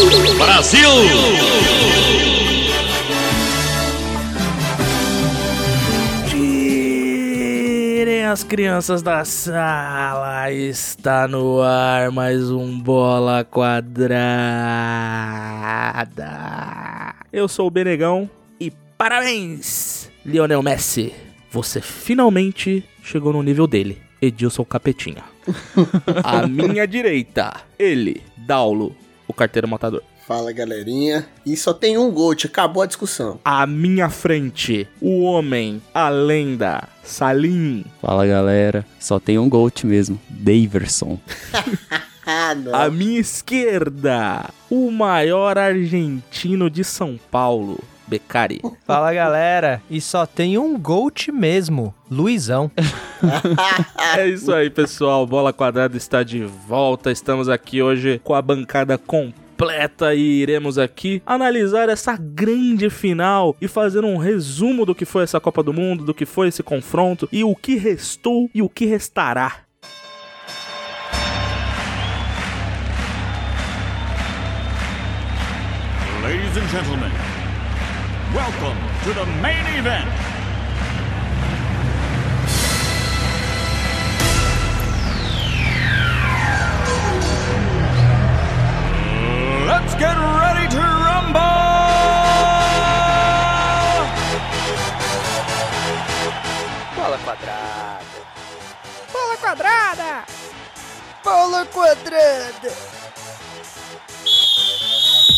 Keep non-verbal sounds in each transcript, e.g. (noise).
Brasil! Tirem as crianças da sala, está no ar mais um Bola Quadrada. Eu sou o Benegão e parabéns, Lionel Messi. Você finalmente chegou no nível dele, Edilson Capetinha. (laughs) À minha direita, ele, Daulo, o carteiro matador. Fala galerinha. E só tem um Gold, acabou a discussão. À minha frente, o homem, a lenda, Salim. Fala galera, só tem um Gold mesmo, Daverson. Ah. (laughs) À minha esquerda, o maior argentino de São Paulo, Becari. (laughs) Fala galera, e só tem um Gold mesmo, Luizão. (laughs) É isso aí, pessoal. Bola Quadrada está de volta. Estamos aqui hoje com a bancada completa e iremos aqui analisar essa grande final e fazer um resumo do que foi essa Copa do Mundo, do que foi esse confronto e o que restou e o que restará. Ladies and gentlemen, welcome to the main event. Let's get ready to rumble! Bola quadrada. Bola quadrada. Bola quadrada.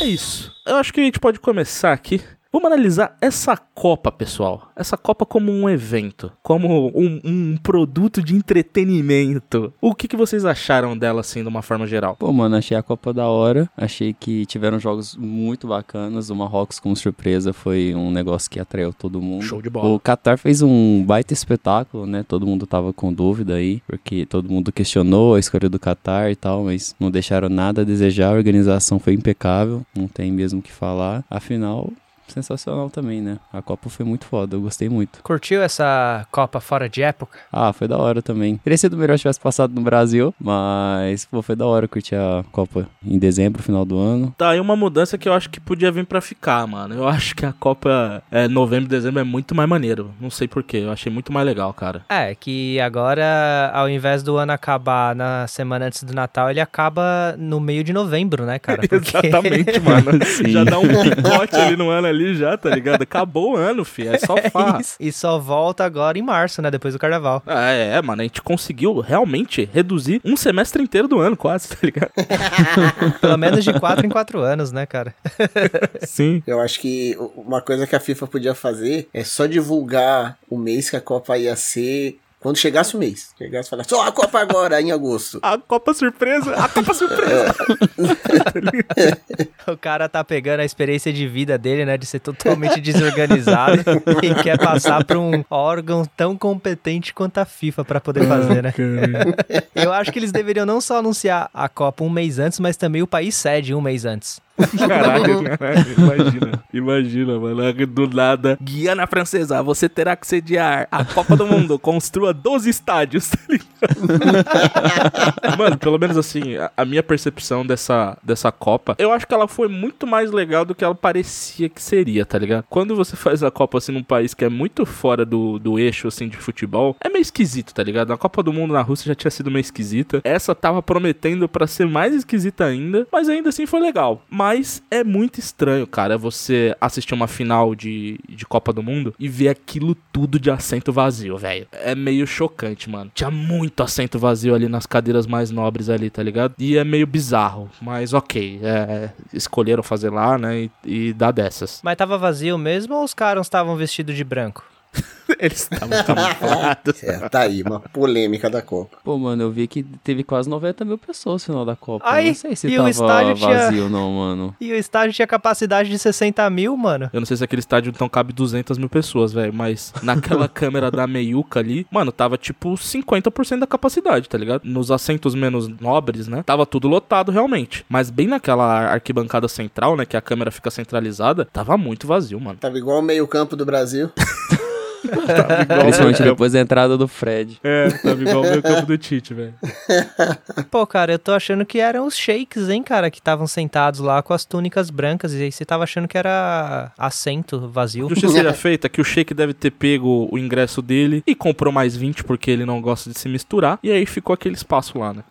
É isso. Eu acho que a gente pode começar aqui. Vamos analisar essa Copa, pessoal. Essa Copa como um evento, como um, um produto de entretenimento. O que, que vocês acharam dela, assim, de uma forma geral? Pô, mano, achei a Copa da hora. Achei que tiveram jogos muito bacanas. O Marrocos, como surpresa, foi um negócio que atraiu todo mundo. Show de bola. O Qatar fez um baita espetáculo, né? Todo mundo tava com dúvida aí, porque todo mundo questionou a escolha do Qatar e tal, mas não deixaram nada a desejar. A organização foi impecável, não tem mesmo o que falar. Afinal, sensacional também, né? A Copa foi muito foda, eu gostei muito. Curtiu essa Copa fora de época? Ah, foi da hora também. Teria sido melhor se tivesse passado no Brasil, mas pô, foi da hora curtir a Copa em dezembro, final do ano. Tá aí uma mudança que eu acho que podia vir pra ficar, mano. Eu acho que a Copa é, novembro e dezembro é muito mais maneiro. Não sei porquê, eu achei muito mais legal, cara. É, que agora, ao invés do ano acabar na semana antes do Natal, ele acaba no meio de novembro, né, cara? (laughs) Porque- Exatamente, mano. (laughs) Sim. Já dá um picote ali no ano ali já, tá ligado? Acabou o ano, fi. É só (laughs) farra. Isso. E só volta agora em março, né? Depois do carnaval. Ah, é, mano, a gente conseguiu realmente reduzir um semestre inteiro do ano, quase, tá ligado? (laughs) Pelo menos de quatro em quatro anos, né, cara? (laughs) Sim. Eu acho que uma coisa que a FIFA podia fazer é só divulgar o mês que a Copa ia ser quando chegasse o mês. Chegasse e falar, só a Copa agora, em agosto. A Copa Surpresa, a Copa Surpresa. (laughs) O cara tá pegando a experiência de vida dele, né? De ser totalmente desorganizado e quer passar pra um órgão tão competente quanto a FIFA pra poder fazer, né? Eu acho que eles deveriam não só anunciar a Copa um mês antes, mas também o país sede um mês antes. (laughs) Caralho, caralho, imagina. Imagina, mano. Do nada. Guiana Francesa, você terá que sediar a Copa do Mundo. (laughs) Construa 12 estádios, tá ligado? (laughs) mano, pelo menos assim, a, a minha percepção dessa, dessa Copa, eu acho que ela foi muito mais legal do que ela parecia que seria, tá ligado? Quando você faz a Copa assim num país que é muito fora do, do eixo assim de futebol, é meio esquisito, tá ligado? A Copa do Mundo na Rússia já tinha sido meio esquisita. Essa tava prometendo pra ser mais esquisita ainda, mas ainda assim foi legal. Mas é muito estranho, cara, você assistir uma final de, de Copa do Mundo e ver aquilo tudo de assento vazio, velho. É meio chocante, mano. Tinha muito assento vazio ali nas cadeiras mais nobres ali, tá ligado? E é meio bizarro, mas ok. É, escolheram fazer lá, né? E, e dá dessas. Mas tava vazio mesmo ou os caras estavam vestidos de branco? (laughs) Eles estavam camuflados. É, tá aí, uma polêmica da Copa. Pô, mano, eu vi que teve quase 90 mil pessoas no final da Copa. Ai, não sei se e o tava estádio tinha- vazio não, mano. E o estádio tinha capacidade de 60 mil, mano. Eu não sei se aquele estádio então cabe 200 mil pessoas, velho, mas naquela (laughs) câmera da meiuca ali, mano, tava tipo 50% da capacidade, tá ligado? Nos assentos menos nobres, né? Tava tudo lotado realmente. Mas bem naquela arquibancada central, né, que a câmera fica centralizada, tava muito vazio, mano. Tava igual o meio campo do Brasil. (laughs) Tava igual Principalmente depois da entrada do Fred. É, tava igual o meu campo do Tite, velho. (laughs) Pô, cara, eu tô achando que eram os shakes, hein, cara, que estavam sentados lá com as túnicas brancas. E aí você tava achando que era assento vazio. Justiça seja (laughs) feita que o Sheik deve ter pego o ingresso dele e comprou mais 20 porque ele não gosta de se misturar. E aí ficou aquele espaço lá, né?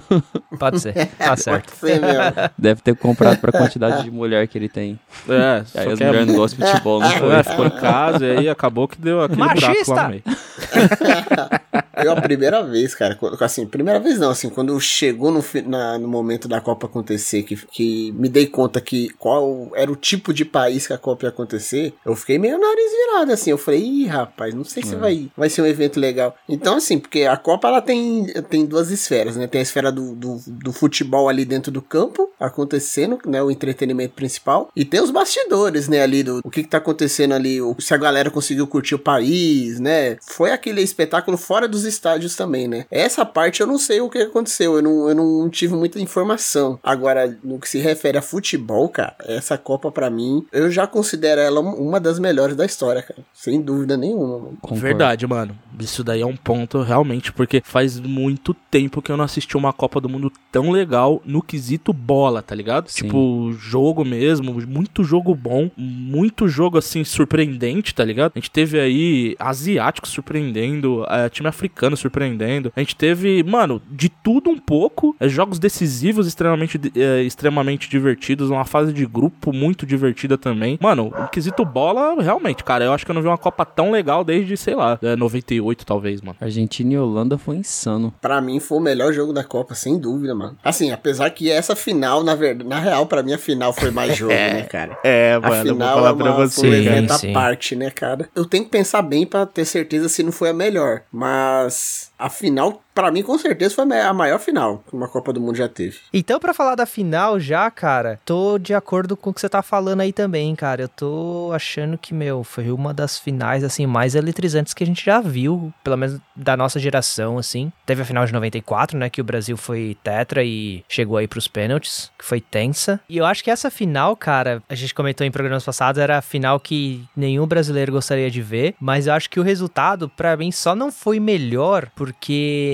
(laughs) Pode ser. Tá certo. Pode ser mesmo. Deve ter comprado pra quantidade de mulher que ele tem. É, Aí só as que é- mulheres não gostam de futebol, não foi? É, ficou em casa e aí acabou que deu aquele buraco Machista! lá no meio. (laughs) Eu a primeira vez, cara, assim, primeira vez não, assim, quando chegou no, na- no momento da Copa acontecer, que, que me dei conta que qual era o tipo de país que a Copa ia acontecer, eu fiquei meio nariz virado, assim, eu falei, ih, rapaz, não sei se vai, vai ser um evento legal. Então, assim, porque a Copa, ela tem, tem duas esferas, né, tem a esfera do, do, do futebol ali dentro do campo, acontecendo, né, o entretenimento principal, e tem os bastidores, né, ali, do o que que tá acontecendo ali, o- se a galera conseguiu curtir o país, né, foi aquele espetáculo fora dos estádios também, né. Essa parte eu não sei o que aconteceu, eu não, eu não tive muita informação. Agora, no que se refere a futebol, cara, essa Copa pra mim, eu já considero ela uma das melhores da história, cara, sem dúvida nenhuma, mano. Verdade, mano. Isso daí é um ponto realmente, porque faz muito tempo que eu não assisti uma Copa do Mundo tão legal no quesito bola, tá ligado? Sim. Tipo, jogo mesmo, muito jogo bom, muito jogo assim surpreendente, tá ligado? A gente teve aí asiáticos surpreendendo, eh, time africano surpreendendo. A gente teve, mano, de tudo um pouco, eh, jogos decisivos extremamente eh, extremamente divertidos, uma fase de grupo muito divertida também. Mano, o quesito bola, realmente, cara, eu acho que eu não vi uma Copa tão legal desde, sei lá, eh, 98 talvez, mano. Argentina e Holanda foi insano. Pra mim foi o melhor jogo da Copa, sem dúvida, mano. Assim, apesar que essa final, na verdade, na real, pra mim a final foi mais (laughs) jogo, né, cara? É, A final é uma, foi um Sim, evento à parte, né, cara? Eu tenho que pensar bem pra ter certeza se não foi a melhor, mas us a final, pra mim, com certeza foi a maior final que uma Copa do Mundo já teve. Então, pra falar da final já, cara, tô de acordo com o que você tá falando aí também, cara. Eu tô achando que, meu, foi uma das finais, assim, mais eletrizantes que a gente já viu, pelo menos da nossa geração, assim. Teve a final de 94, né, que o Brasil foi tetra e chegou aí pros pênaltis, que foi tensa. E eu acho que essa final, cara, a gente comentou em programas passados, era a final que nenhum brasileiro gostaria de ver, mas eu acho que o resultado, pra mim, só não foi melhor porque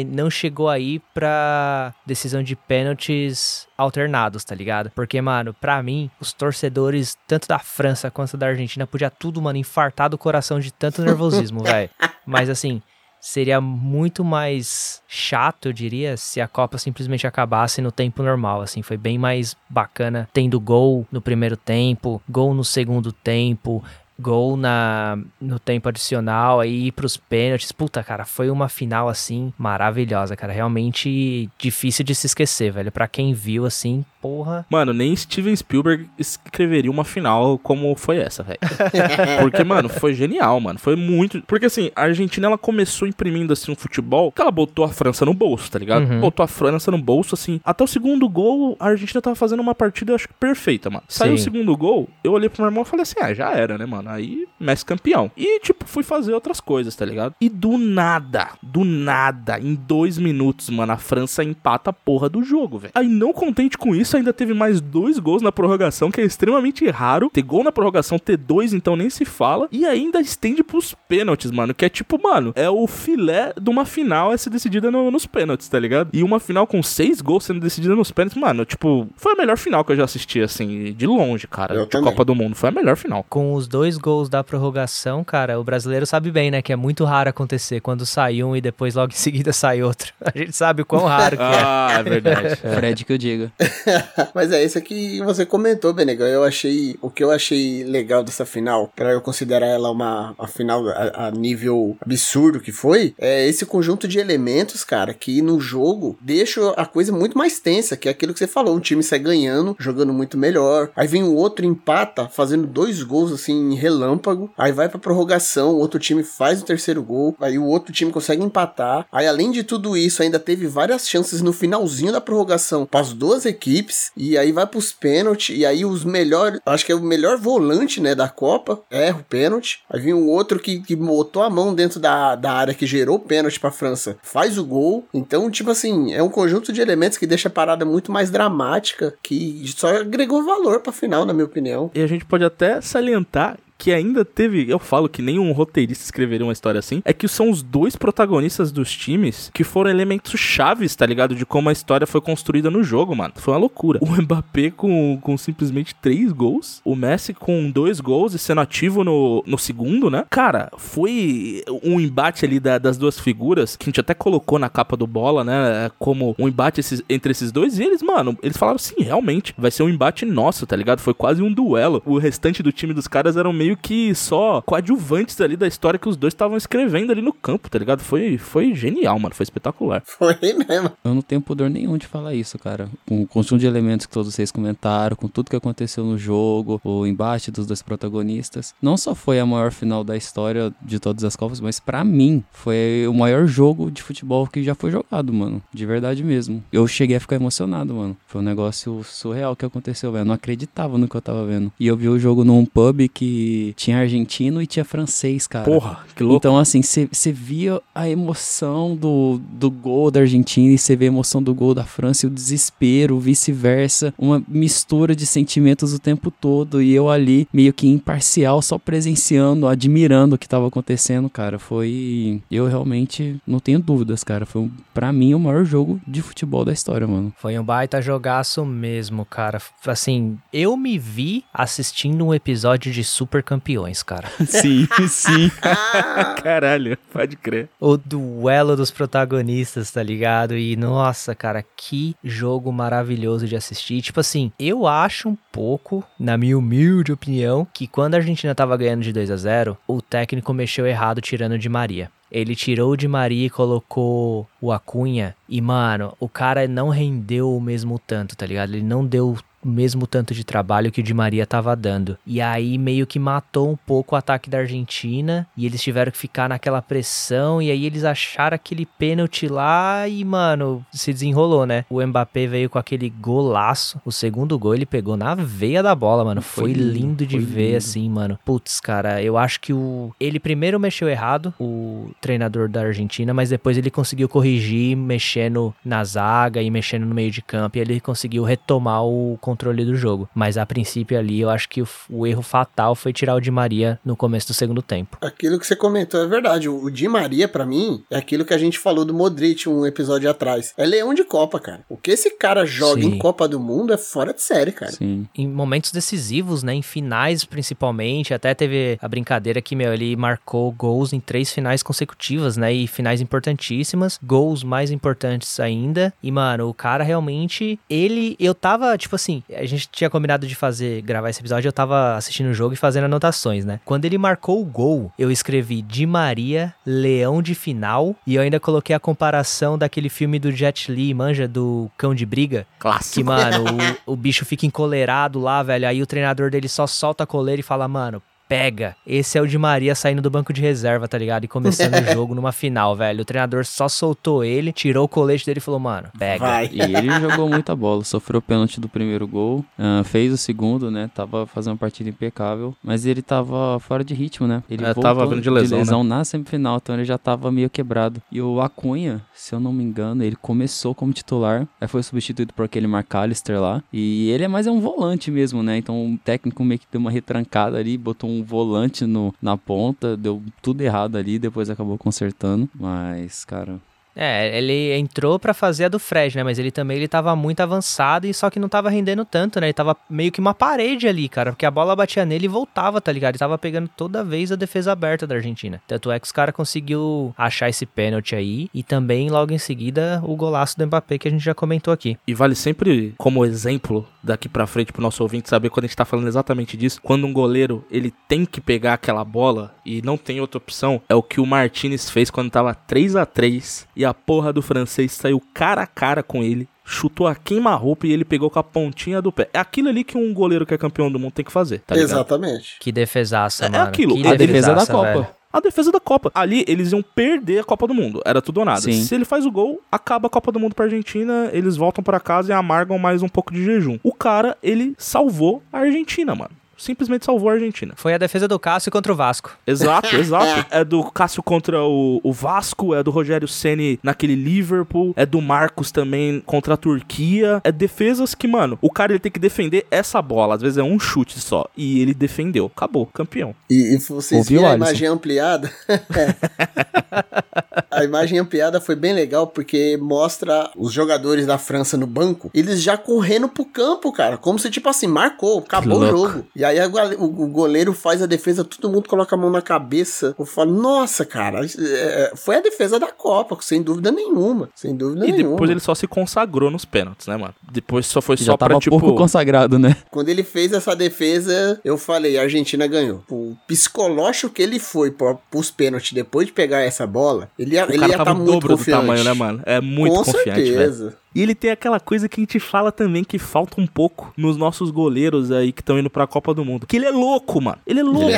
não chegou aí pra decisão de pênaltis alternados, tá ligado? Porque, mano, pra mim, os torcedores, tanto da França quanto da Argentina, podia tudo, mano, infartar do coração de tanto nervosismo, (laughs) velho. Mas assim, seria muito mais chato, eu diria, se a Copa simplesmente acabasse no tempo normal, assim, foi bem mais bacana tendo gol no primeiro tempo, gol no segundo tempo, gol na no tempo adicional aí ir pros pênaltis. Puta, cara, foi uma final assim maravilhosa, cara, realmente difícil de se esquecer, velho. Pra quem viu assim, porra. Mano, nem Steven Spielberg escreveria uma final como foi essa, velho. (laughs) Porque, mano, foi genial, mano. Foi muito. Porque, assim, a Argentina, ela começou imprimindo, assim, um futebol que ela botou a França no bolso, tá ligado? Uhum. Botou a França no bolso, assim. Até o segundo gol, a Argentina tava fazendo uma partida, eu acho que perfeita, mano. Saiu o Sim. segundo gol, eu olhei pro meu irmão e falei assim: ah, já era, né, mano? Aí, Messi campeão. E, tipo, fui fazer outras coisas, tá ligado? E do nada, do nada, em dois minutos, mano, a França empata a porra do jogo, velho. Aí, não contente com isso, ainda teve mais dois gols na prorrogação, que é extremamente raro. Ter gol na prorrogação, ter dois, então nem se fala. E ainda estende pros pênaltis, mano. Que é tipo, mano, é o filé de uma final a ser decidida no- nos pênaltis, tá ligado? E uma final com seis gols sendo decidida nos pênaltis, mano, tipo, foi a melhor final que eu já assisti, assim, de longe, cara. Eu de também. Copa do Mundo. Foi a melhor final. Com os dois gols da prorrogação, cara, o brasileiro sabe bem, né, que é muito raro acontecer quando sai um e depois logo em seguida sai outro. (laughs) A gente sabe o quão raro que é. Ah, é verdade. (laughs) Fred que eu diga. (laughs) (laughs) Mas é isso que você comentou, Benegão. Eu achei. O que eu achei legal dessa final, pra eu considerar ela uma final a, a nível absurdo que foi, é esse conjunto de elementos, cara, que no jogo deixa a coisa muito mais tensa, que é aquilo que você falou. Um time sai ganhando, jogando muito melhor. Aí vem o outro, empata, fazendo dois gols assim em relâmpago. Aí vai pra prorrogação, o outro time faz o terceiro gol. Aí o outro time consegue empatar. Aí além de tudo isso, ainda teve várias chances no finalzinho da prorrogação para as duas equipes. E aí vai pros pênaltis. E aí os melhores, acho que é o melhor volante, né, da Copa, erra o pênalti. Aí vem o outro que, que botou a mão dentro da, da área que gerou o pênalti pra França, faz o gol. Então, tipo assim, é um conjunto de elementos que deixa a parada muito mais dramática, que só agregou valor pra final, na minha opinião. E a gente pode até salientar que ainda teve, eu falo que nenhum roteirista escreveria uma história assim, é que são os dois protagonistas dos times que foram elementos chaves, tá ligado? De como a história foi construída no jogo, mano. Foi uma loucura. (laughs) O Mbappé com, com simplesmente três gols, o Messi com dois gols e sendo ativo no, no segundo, né? Cara, foi um embate ali da, das duas figuras, que a gente até colocou na capa do bola, né? Como um embate esses, entre esses dois, e eles, mano, eles falaram assim, realmente, vai ser um embate nosso, tá ligado? Foi quase um duelo. O restante do time dos caras eram meio que só coadjuvantes ali da história que os dois estavam escrevendo ali no campo, tá ligado? Foi, foi genial, mano. Foi espetacular. Foi mesmo. Eu não tenho pudor nenhum de falar isso, cara. Com o conjunto de elementos que todos vocês comentaram, com tudo que aconteceu no jogo, o embate dos dois protagonistas. Não só foi a maior final da história de todas as Copas, mas para mim foi o maior jogo de futebol que já foi jogado, mano. De verdade mesmo. Eu cheguei a ficar emocionado, mano. Foi um negócio surreal que aconteceu, velho. Eu não acreditava no que eu tava vendo. E eu vi o jogo num pub que tinha argentino e tinha francês, cara. Porra, que louco. Então, assim, você via a emoção do, do gol da Argentina e você vê a emoção do gol da França e o desespero, vice-versa. Uma mistura de sentimentos o tempo todo. E eu ali, meio que imparcial, só presenciando, admirando o que tava acontecendo, cara. Foi. Eu realmente não tenho dúvidas, cara. Foi, para mim, o maior jogo de futebol da história, mano. Foi um baita jogaço mesmo, cara. Assim, eu me vi assistindo um episódio de Super Campeões, cara. (laughs) sim, sim. (laughs) Caralho, pode crer. O duelo dos protagonistas, tá ligado? E nossa, cara, que jogo maravilhoso de assistir. Tipo assim, eu acho um pouco, na minha humilde opinião, que quando a Argentina tava ganhando de 2 a 0 o técnico mexeu errado tirando de Maria. Ele tirou o de Maria e colocou o Acunha. E, mano, o cara não rendeu o mesmo tanto, tá ligado? Ele não deu o mesmo tanto de trabalho que o Di Maria tava dando. E aí meio que matou um pouco o ataque da Argentina e eles tiveram que ficar naquela pressão e aí eles acharam aquele pênalti lá e, mano, se desenrolou, né? O Mbappé veio com aquele golaço. O segundo gol ele pegou na veia da bola, mano. Foi, Foi lindo, lindo, de foi ver lindo. assim, mano. Putz, cara, eu acho que o ele primeiro mexeu errado, o treinador da Argentina, mas depois ele conseguiu corrigir, mexendo na zaga e mexendo no meio de campo e ele conseguiu retomar o controle do jogo. Mas a princípio ali, eu acho que o, o erro fatal foi tirar o Di Maria no começo do segundo tempo. Aquilo que você comentou é verdade. O o Di Maria, pra mim, é aquilo que a gente falou do Modric um episódio atrás. É leão de Copa, cara. O que esse cara joga Sim. em Copa do Mundo é fora de série, cara. Sim. Em momentos decisivos, né? Em finais, principalmente. Até teve a brincadeira que, meu, ele marcou gols em três finais consecutivas, né? E finais importantíssimas. Gols mais importantes ainda. E, mano, o cara realmente. Ele. Eu tava, tipo assim. A gente tinha combinado de fazer. Gravar esse episódio. Eu tava assistindo o jogo e fazendo anotações, né? Quando ele marcou o gol, eu escrevi Di Maria, Leão de final. E eu ainda coloquei a comparação daquele filme do Jet Li, manja, do Cão de Briga. Que, Clássico. mano, o, o bicho fica encolerado lá, velho. Aí o treinador dele só solta a coleira e fala, mano, pega. Esse é o de Maria saindo do banco de reserva, tá ligado? E começando o (laughs) jogo numa final, velho. O treinador só soltou ele, tirou o colete dele e falou, mano, pega. Vai. E ele (laughs) jogou muita bola, sofreu o pênalti do primeiro gol, ah, fez o segundo, né? Tava fazendo uma partida impecável, mas ele tava fora de ritmo, né? Ele É, tava vindo de lesão, né? na semifinal, então ele já tava meio quebrado. E o Acunha, se eu não me engano, ele começou como titular, aí foi substituído por aquele McAllister lá, e ele é mais é um volante mesmo, né? Então o técnico meio que deu uma retrancada ali, botou um volante no, na ponta, deu tudo errado ali, depois acabou consertando, mas, cara, É, ele entrou pra fazer a do Fred, né? Mas ele também ele tava muito avançado e só que não tava rendendo tanto, né? Ele tava meio que uma parede ali, cara, porque a bola batia nele e voltava, tá ligado? Ele tava pegando toda vez a defesa aberta da Argentina. Tanto é que os caras conseguiu achar esse pênalti aí e também logo em seguida o golaço do Mbappé que a gente já comentou aqui. E vale sempre como exemplo daqui pra frente pro nosso ouvinte saber quando a gente tá falando exatamente disso. Quando um goleiro ele tem que pegar aquela bola e não tem outra opção, é o que o Martinez fez quando tava 3 a 3 e a porra do francês saiu cara a cara com ele. Chutou a queima-roupa e ele pegou com a pontinha do pé. É aquilo ali que um goleiro que é campeão do mundo tem que fazer, tá ligado? Exatamente. Que defesaça, É mano. aquilo, Que a defesa da Copa. velho. A defesa da Copa. Ali, eles iam perder a Copa do Mundo. Era tudo ou nada. Sim. Se ele faz o gol, acaba a Copa do Mundo pra Argentina, eles voltam pra casa e amargam mais um pouco de jejum. O cara, ele salvou a Argentina, mano. Simplesmente salvou a Argentina. Foi a defesa do Cássio contra o Vasco. Exato, (laughs) exato. É do Cássio contra o, o Vasco, é do Rogério Ceni naquele Liverpool, é do Marcos também contra a Turquia. É defesas que, mano, o cara ele tem que defender essa bola. Às vezes é um chute só. E ele defendeu. Acabou, campeão. E, e vocês Ouviu, viram a Alisson? imagem ampliada? (laughs) a imagem ampliada foi bem legal porque mostra os jogadores da França no banco, eles já correndo pro campo, cara, como se tipo assim, marcou, acabou o jogo. E aí a gole- o, o goleiro faz a defesa, todo mundo coloca a mão na cabeça. Eu falo, nossa, cara, é, foi a defesa da Copa, sem dúvida nenhuma, sem dúvida E nenhuma. depois ele só se consagrou nos pênaltis, né, mano? Depois só foi Já só tava pra, tipo... pouco consagrado, né? Quando ele fez essa defesa, eu falei, a Argentina ganhou. O psicológico que ele foi pra, pros pênaltis depois de pegar essa bola, ele ia, O ele ia tava tá muito dobro do confiante. tamanho, né, mano? É muito Com confiante, certeza. E ele tem aquela coisa que a gente fala também que falta um pouco nos nossos goleiros aí que estão indo pra Copa do Mundo. Que ele é louco, mano. Ele é louco.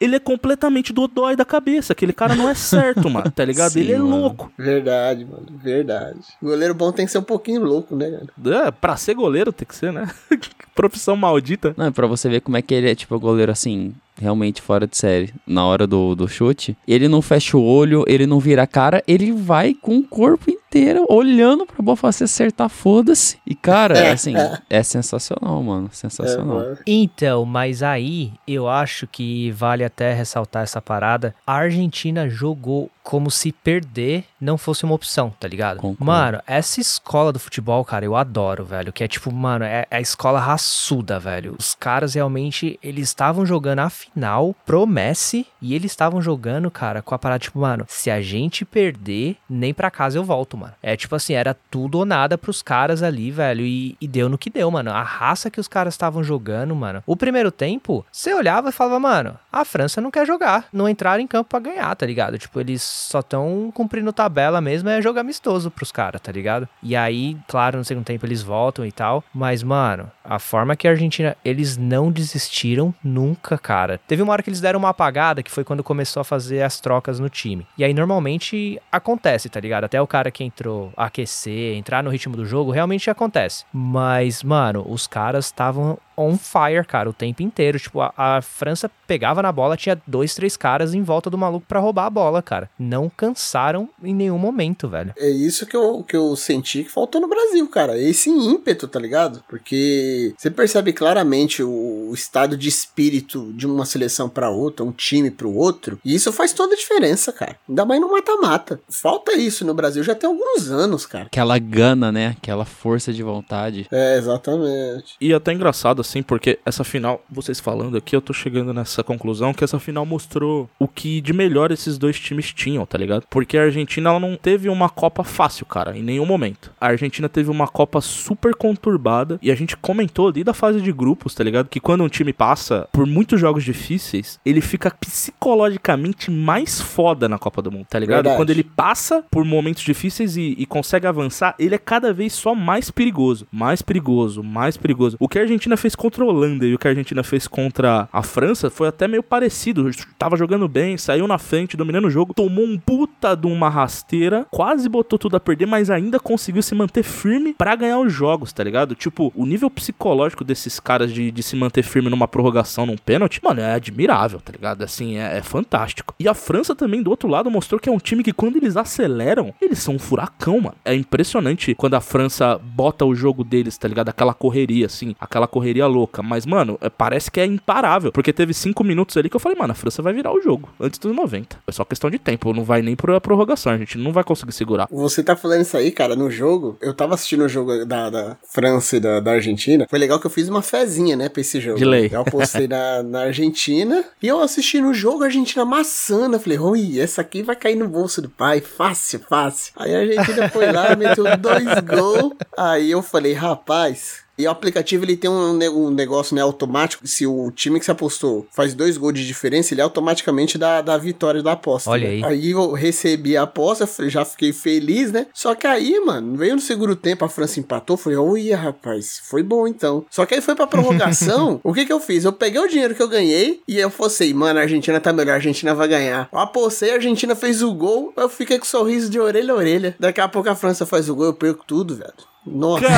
ele é completamente dodói da cabeça. Aquele cara não é certo, mano. Tá ligado? Sim, ele é mano. louco. Verdade, mano, verdade. Goleiro bom tem que ser um pouquinho louco, né, cara? É, pra ser goleiro tem que ser, né? (laughs) Profissão maldita. Não, é pra você ver como é que ele é, tipo, goleiro assim, realmente fora de série. Na hora do, do chute, ele não fecha o olho, ele não vira a cara, ele vai com o corpo inteiro olhando pra bola se acertar, foda-se. E, cara, assim, é sensacional, mano. É, Sensacional. mano. Então, mas aí eu acho que vale até ressaltar essa parada. A Argentina jogou como se perder não fosse uma opção, tá ligado? Concordo. Mano, essa escola do futebol, cara, eu adoro, velho. Que é tipo, mano, é, é a escola raçuda, velho. Os caras realmente, eles estavam jogando a final pro Messi e eles estavam jogando, cara, com a parada, tipo, mano, se a gente perder, nem pra casa eu volto, mano. É tipo assim, era tudo ou nada pros caras ali, velho. E, e deu no que deu, mano. A raça que os caras estavam jogando, mano. O primeiro tempo, você olhava e falava, mano, a França não quer jogar. Não entraram em campo pra ganhar, tá ligado? Tipo, eles só tão cumprindo tabela mesmo, é jogo amistoso pros caras, tá ligado? E aí, claro, no segundo tempo eles voltam e tal. Mas, mano, a forma que a Argentina, eles não desistiram nunca, cara. Teve uma hora que eles deram uma apagada, que foi quando começou a fazer as trocas no time. E aí, normalmente, acontece, tá ligado? Até o cara que entrou aquecer, entrar no ritmo do jogo, realmente acontece. Mas, mano, os caras estavam on fire, cara, o tempo inteiro. Tipo, a, a França pegava na bola, tinha dois, três caras em volta do maluco pra roubar a bola, cara. Não cansaram em nenhum momento, velho. É isso que eu, que eu senti que faltou no Brasil, cara. Esse ímpeto, tá ligado? Porque você percebe claramente o, o estado de espírito de uma seleção pra outra, um time pro outro. E isso faz toda a diferença, cara. Ainda mais no mata-mata. Falta isso no Brasil já tem alguns anos, cara. Aquela gana, né? Aquela força de vontade. É, exatamente. E é até engraçado, assim, porque essa final, vocês falando aqui, eu tô chegando nessa conclusão que essa final mostrou o que de melhor esses dois times tinham, tá ligado? Porque a Argentina, ela não teve uma Copa fácil, cara, em nenhum momento. A Argentina teve uma Copa super conturbada e a gente comentou ali da fase de grupos, tá ligado? Que quando um time passa por muitos jogos difíceis, ele fica psicologicamente mais foda na Copa do Mundo, tá ligado? Verdade. Quando ele passa por momentos difíceis e, e consegue avançar, ele é cada vez só mais perigoso. Mais perigoso, mais perigoso. O que a Argentina fez contra a Holanda e o que a Argentina fez contra a França foi até meio parecido. Tava jogando bem, saiu na frente, dominando o jogo, tomou um puta de uma rasteira, quase botou tudo a perder, mas ainda conseguiu se manter firme pra ganhar os jogos, tá ligado? Tipo, o nível psicológico desses caras de, de se manter firme numa prorrogação, num pênalti, mano, é admirável, tá ligado? Assim, é, é fantástico. E a França também, do outro lado, mostrou que é um time que quando eles aceleram, eles são um furacão, mano. É impressionante quando a França bota o jogo deles, tá ligado? Aquela correria, assim, aquela correria louca. Mas, mano, é- parece que é imparável. Porque teve cinco minutos ali que eu falei, mano, a França vai virar o jogo antes dos 90. É só questão de tempo, não vai nem pra prorrogação, a gente não vai conseguir segurar. Você tá falando isso aí, cara, no jogo. Eu tava assistindo o jogo da, da França e da, da Argentina. Foi legal que eu fiz uma fezinha, né, pra esse jogo. De lei. Eu apostei na, na Argentina. E eu assisti no jogo a Argentina amassando. Eu falei, ui, essa aqui vai cair no bolso do pai. Fácil, fácil. Aí a Argentina foi lá, meteu dois gols. Aí eu falei, rapaz. E o aplicativo ele tem um, um negócio né, automático. Se o time que você apostou faz dois gols de diferença, ele automaticamente dá, dá a vitória da aposta. Olha né? aí. Aí eu recebi a aposta, já fiquei feliz, né? Só que aí, mano, veio no segundo tempo, a França empatou. Falei, olha, rapaz, foi bom então. Só que aí foi pra prorrogação. (laughs) o que que eu fiz? Eu peguei o dinheiro que eu ganhei e eu fossei, mano, a Argentina tá melhor, a Argentina vai ganhar. Eu apostei, a Argentina fez o gol, eu fiquei com sorriso de orelha a orelha. Daqui a pouco a França faz o gol, eu perco tudo, velho. Nossa. (laughs)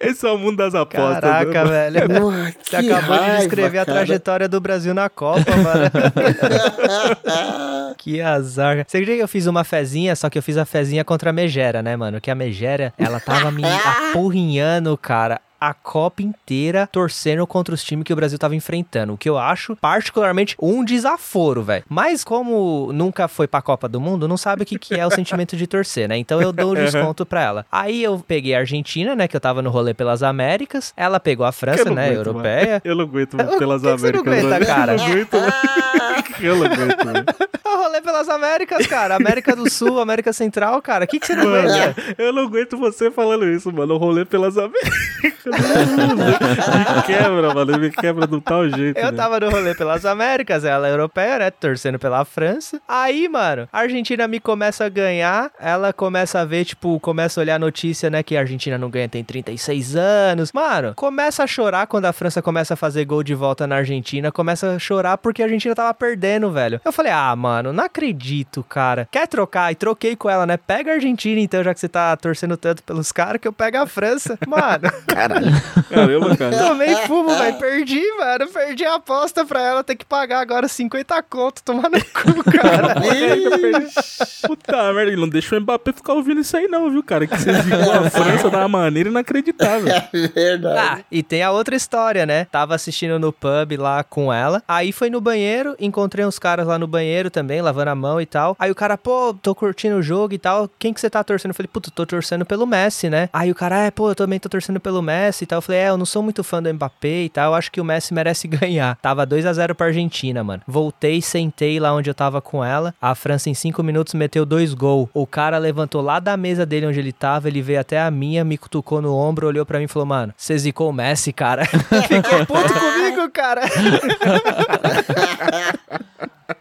Esse é o mundo das apostas. Caraca, né? velho. Você que acabou de raiva, descrever a cara. trajetória do Brasil na Copa, mano. (laughs) que azar. Você acredita que eu fiz uma fezinha, só que eu fiz a fezinha contra a Megera, né, mano? Que a Megera, ela tava me (laughs) apurrinhando, cara. A Copa inteira torcendo contra os times que o Brasil tava enfrentando. O que eu acho, particularmente, um desaforo, velho. Mas como nunca foi pra Copa do Mundo, não sabe o que, que é o (laughs) sentimento de torcer, né? Então eu dou um desconto pra ela. Aí eu peguei a Argentina, né? Que eu tava no rolê pelas Américas. Ela pegou a França, né? aguento, Europeia. mano. Eu não aguento (laughs) pelas que que você não Américas. aguenta, cara? (laughs) Eu não aguento, mano. Eu não aguento, mano. Eu rolê pelas Américas, cara. América do Sul, América Central, cara. O que, que você não Mano, aguenta? eu não aguento você falando isso, mano. Eu rolê pelas Américas. me quebra, mano. Me quebra do tal jeito. Eu né? tava no rolê pelas Américas, ela é europeia, né? Torcendo pela França. Aí, mano, a Argentina me começa a ganhar. Ela começa a ver, tipo, começa a olhar a notícia, né? Que a Argentina não ganha, tem 36 anos. Mano, começa a chorar quando a França começa a fazer gol de volta na Argentina. Começa a chorar porque a Argentina tava perdendo, velho. Eu falei, ah, mano, não acredito, cara. Quer trocar? E troquei com ela, né? Pega a Argentina, então, já que você tá torcendo tanto pelos caras, que eu pego a França. (laughs) Mano. Caralho. Caramba, cara. Tomei fumo, velho. Perdi, mano. Perdi a aposta pra ela ter que pagar agora 50 conto. Tomar no cu, (laughs) cara. Puta merda, ele não deixa o Mbappé ficar ouvindo isso aí, não, viu, cara? Que você zicou a França uma maneira inacreditável. Ah, Verdade. e tem a outra história, né? Tava assistindo no pub lá com ela. Aí foi no banheiro, encontrei uns caras lá no banheiro também, lavando a mão e tal. Aí o cara, pô, tô curtindo o jogo e tal. Quem que você tá torcendo? Eu falei, puta, tô torcendo pelo Messi, né? Aí o cara, é, pô, eu também tô torcendo pelo Messi e tal. Eu falei, é, eu não sou muito fã do Mbappé e tal. Eu acho que o Messi merece (laughs) ganhar. Tava 2 a 0 pra Argentina, mano. Voltei, sentei lá onde eu tava com ela. A França em 5 minutos meteu dois gols. O cara levantou lá da mesa dele onde ele tava, ele veio até a minha, me cutucou no ombro, olhou pra mim e falou, mano, você zicou o Messi, cara. (laughs) Ficou puto comigo, cara. (laughs)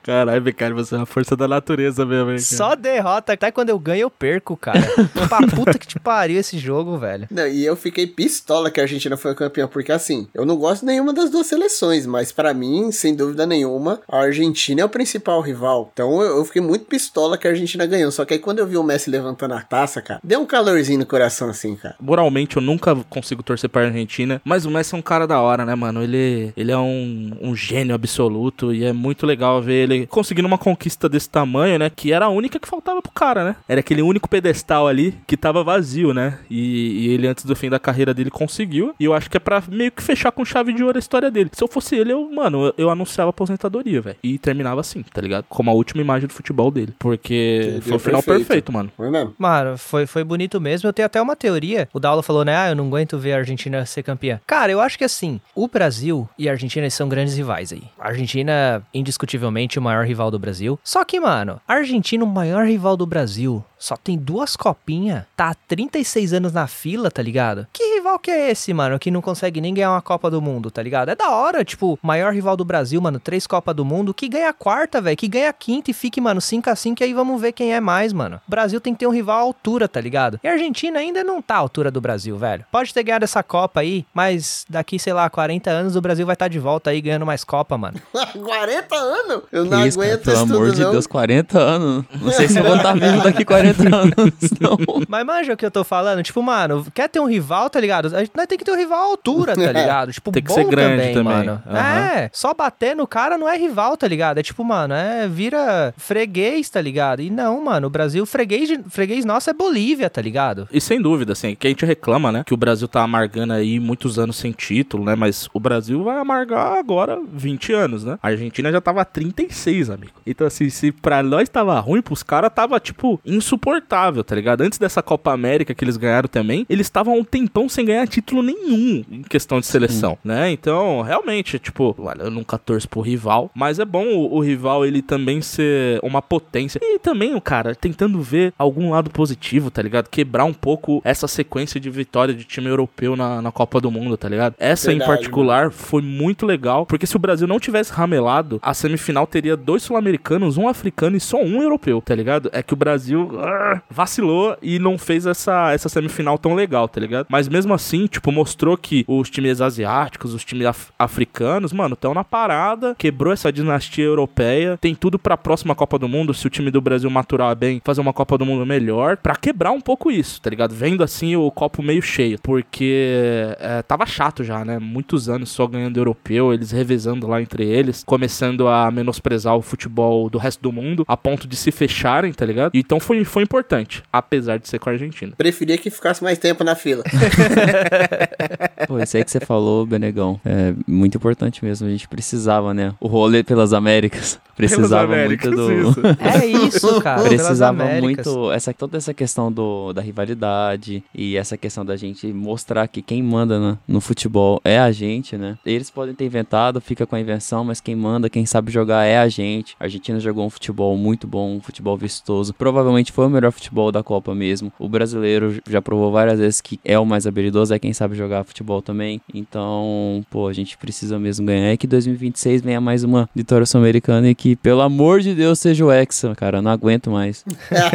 Caralho, cara, você é uma força da natureza mesmo, hein, cara. Só derrota. Até quando eu ganho, eu perco, cara. (laughs) pra puta que te pariu esse jogo, velho. Não, e eu fiquei pistola que a Argentina foi campeã, porque assim, eu não gosto de nenhuma das duas seleções, mas pra mim, sem dúvida nenhuma, a Argentina é o principal rival. Então eu, eu fiquei muito pistola que a Argentina ganhou. Só que aí quando eu vi o Messi levantando a taça, cara, deu um calorzinho no coração assim, cara. Moralmente, eu nunca consigo torcer pra Argentina, mas o Messi é um cara da hora, né, mano? Ele, ele é um, um gênio absoluto e é muito legal ver ele conseguindo uma conquista desse tamanho, né? Que era a única que faltava pro cara, né? Era aquele único pedestal ali que tava vazio, né? E, e ele, antes do fim da carreira dele, conseguiu. E eu acho que é pra meio que fechar com chave de ouro a história dele. Se eu fosse ele, eu, mano, eu, eu anunciava a aposentadoria, velho. E terminava assim, tá ligado? Como a última imagem do futebol dele. Porque foi o final perfeito. perfeito, mano. Foi mesmo? Mano, foi, foi bonito mesmo. Eu tenho até uma teoria. O Daulo falou, né? Ah, eu não aguento ver a Argentina ser campeã. Cara, eu acho que assim, o Brasil e a Argentina são grandes rivais aí. A Argentina, indiscutivelmente, o maior rival do Brasil. Só que, mano, Argentina, o maior rival do Brasil, só tem duas copinhas. Tá há 36 anos na fila, tá ligado? Que rival que é esse, mano? Que não consegue nem ganhar uma Copa do Mundo, tá ligado? É da hora, tipo, maior rival do Brasil, mano, três Copas do Mundo, que ganha a quarta, velho, que ganha a quinta e fique, mano, 5 a 5 e aí vamos ver quem é mais, mano. O Brasil tem que ter um rival à altura, tá ligado? E a Argentina ainda não tá à altura do Brasil, velho. Pode ter ganhado essa Copa aí, mas daqui, sei lá, 40 anos o Brasil vai estar de volta aí ganhando mais Copa, mano. (laughs) 40 anos? Eu não isso, aguento cara, Pelo amor tudo, de não. Deus, 40 anos. Não sei se eu vou estar vivo daqui 40 (laughs) anos, não. Mas manja o que eu tô falando. Tipo, mano, quer ter um rival, tá ligado? A gente tem que ter um rival à altura, tá (laughs) é. ligado? Tipo, tem que ser grande também, também. mano. Uhum. É, só bater no cara não é rival, tá ligado? É tipo, mano, é vira freguês, tá ligado? E não, mano, o Brasil, freguês, freguês nosso é Bolívia, tá ligado? E sem dúvida, assim, que a gente reclama, né? Que o Brasil tá amargando aí muitos anos sem título, né? Mas o Brasil vai amargar agora 20 anos, né? A Argentina já tava 30 86, amigo. Então, assim, se pra nós tava ruim, pros caras tava, tipo, insuportável, tá ligado? Antes dessa Copa América que eles ganharam também, eles estavam um tempão sem ganhar título nenhum em questão de seleção, Sim. né? Então, realmente, tipo, olha, eu nunca torço pro rival, mas é bom o, o rival ele também ser uma potência. E também o cara tentando ver algum lado positivo, tá ligado? Quebrar um pouco essa sequência de vitória de time europeu na, na Copa do Mundo, tá ligado? Essa Verdade, em particular mano. foi muito legal, porque se o Brasil não tivesse ramelado, a semifinal teria dois sul-americanos, um africano e só um europeu, tá ligado? É que o Brasil ah, vacilou e não fez essa, essa semifinal tão legal, tá ligado? Mas mesmo assim, tipo, mostrou que os times asiáticos, os times af africanos, mano, estão na parada, quebrou essa dinastia europeia, tem tudo pra próxima Copa do Mundo, se o time do Brasil maturar bem, fazer uma Copa do Mundo melhor, pra quebrar um pouco isso, tá ligado? Vendo assim o copo meio cheio, porque é, tava chato já, né? Muitos anos só ganhando europeu, eles revezando lá entre eles, começando a menosprezar o futebol do resto do mundo, a ponto de se fecharem, tá ligado? Então foi, foi importante, apesar de ser com a Argentina. Preferia que ficasse mais tempo na fila. (laughs) Pô, isso aí que você falou, Benegão, é muito importante mesmo. A gente precisava, né? O rolê pelas Américas. (laughs) Precisava Américas, muito do. isso. (laughs) É isso, cara. pelas Precisava muito essa toda essa questão do, da rivalidade e essa questão da gente mostrar que quem manda na- no futebol é a gente, né? Eles podem ter inventado, fica com a invenção, mas quem manda, quem sabe jogar é a gente. A Argentina jogou um futebol muito bom, um futebol vistoso. Provavelmente foi o melhor futebol da Copa mesmo. O brasileiro já provou várias vezes que é o mais habilidoso, é quem sabe jogar futebol também. Então, pô, a gente precisa mesmo ganhar e que 2026 venha mais uma vitória sul-americana e que, pelo amor de Deus, seja o Hexa, cara. Eu não aguento mais.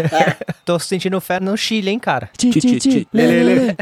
(laughs) Tô sentindo fé no Chile, hein, cara.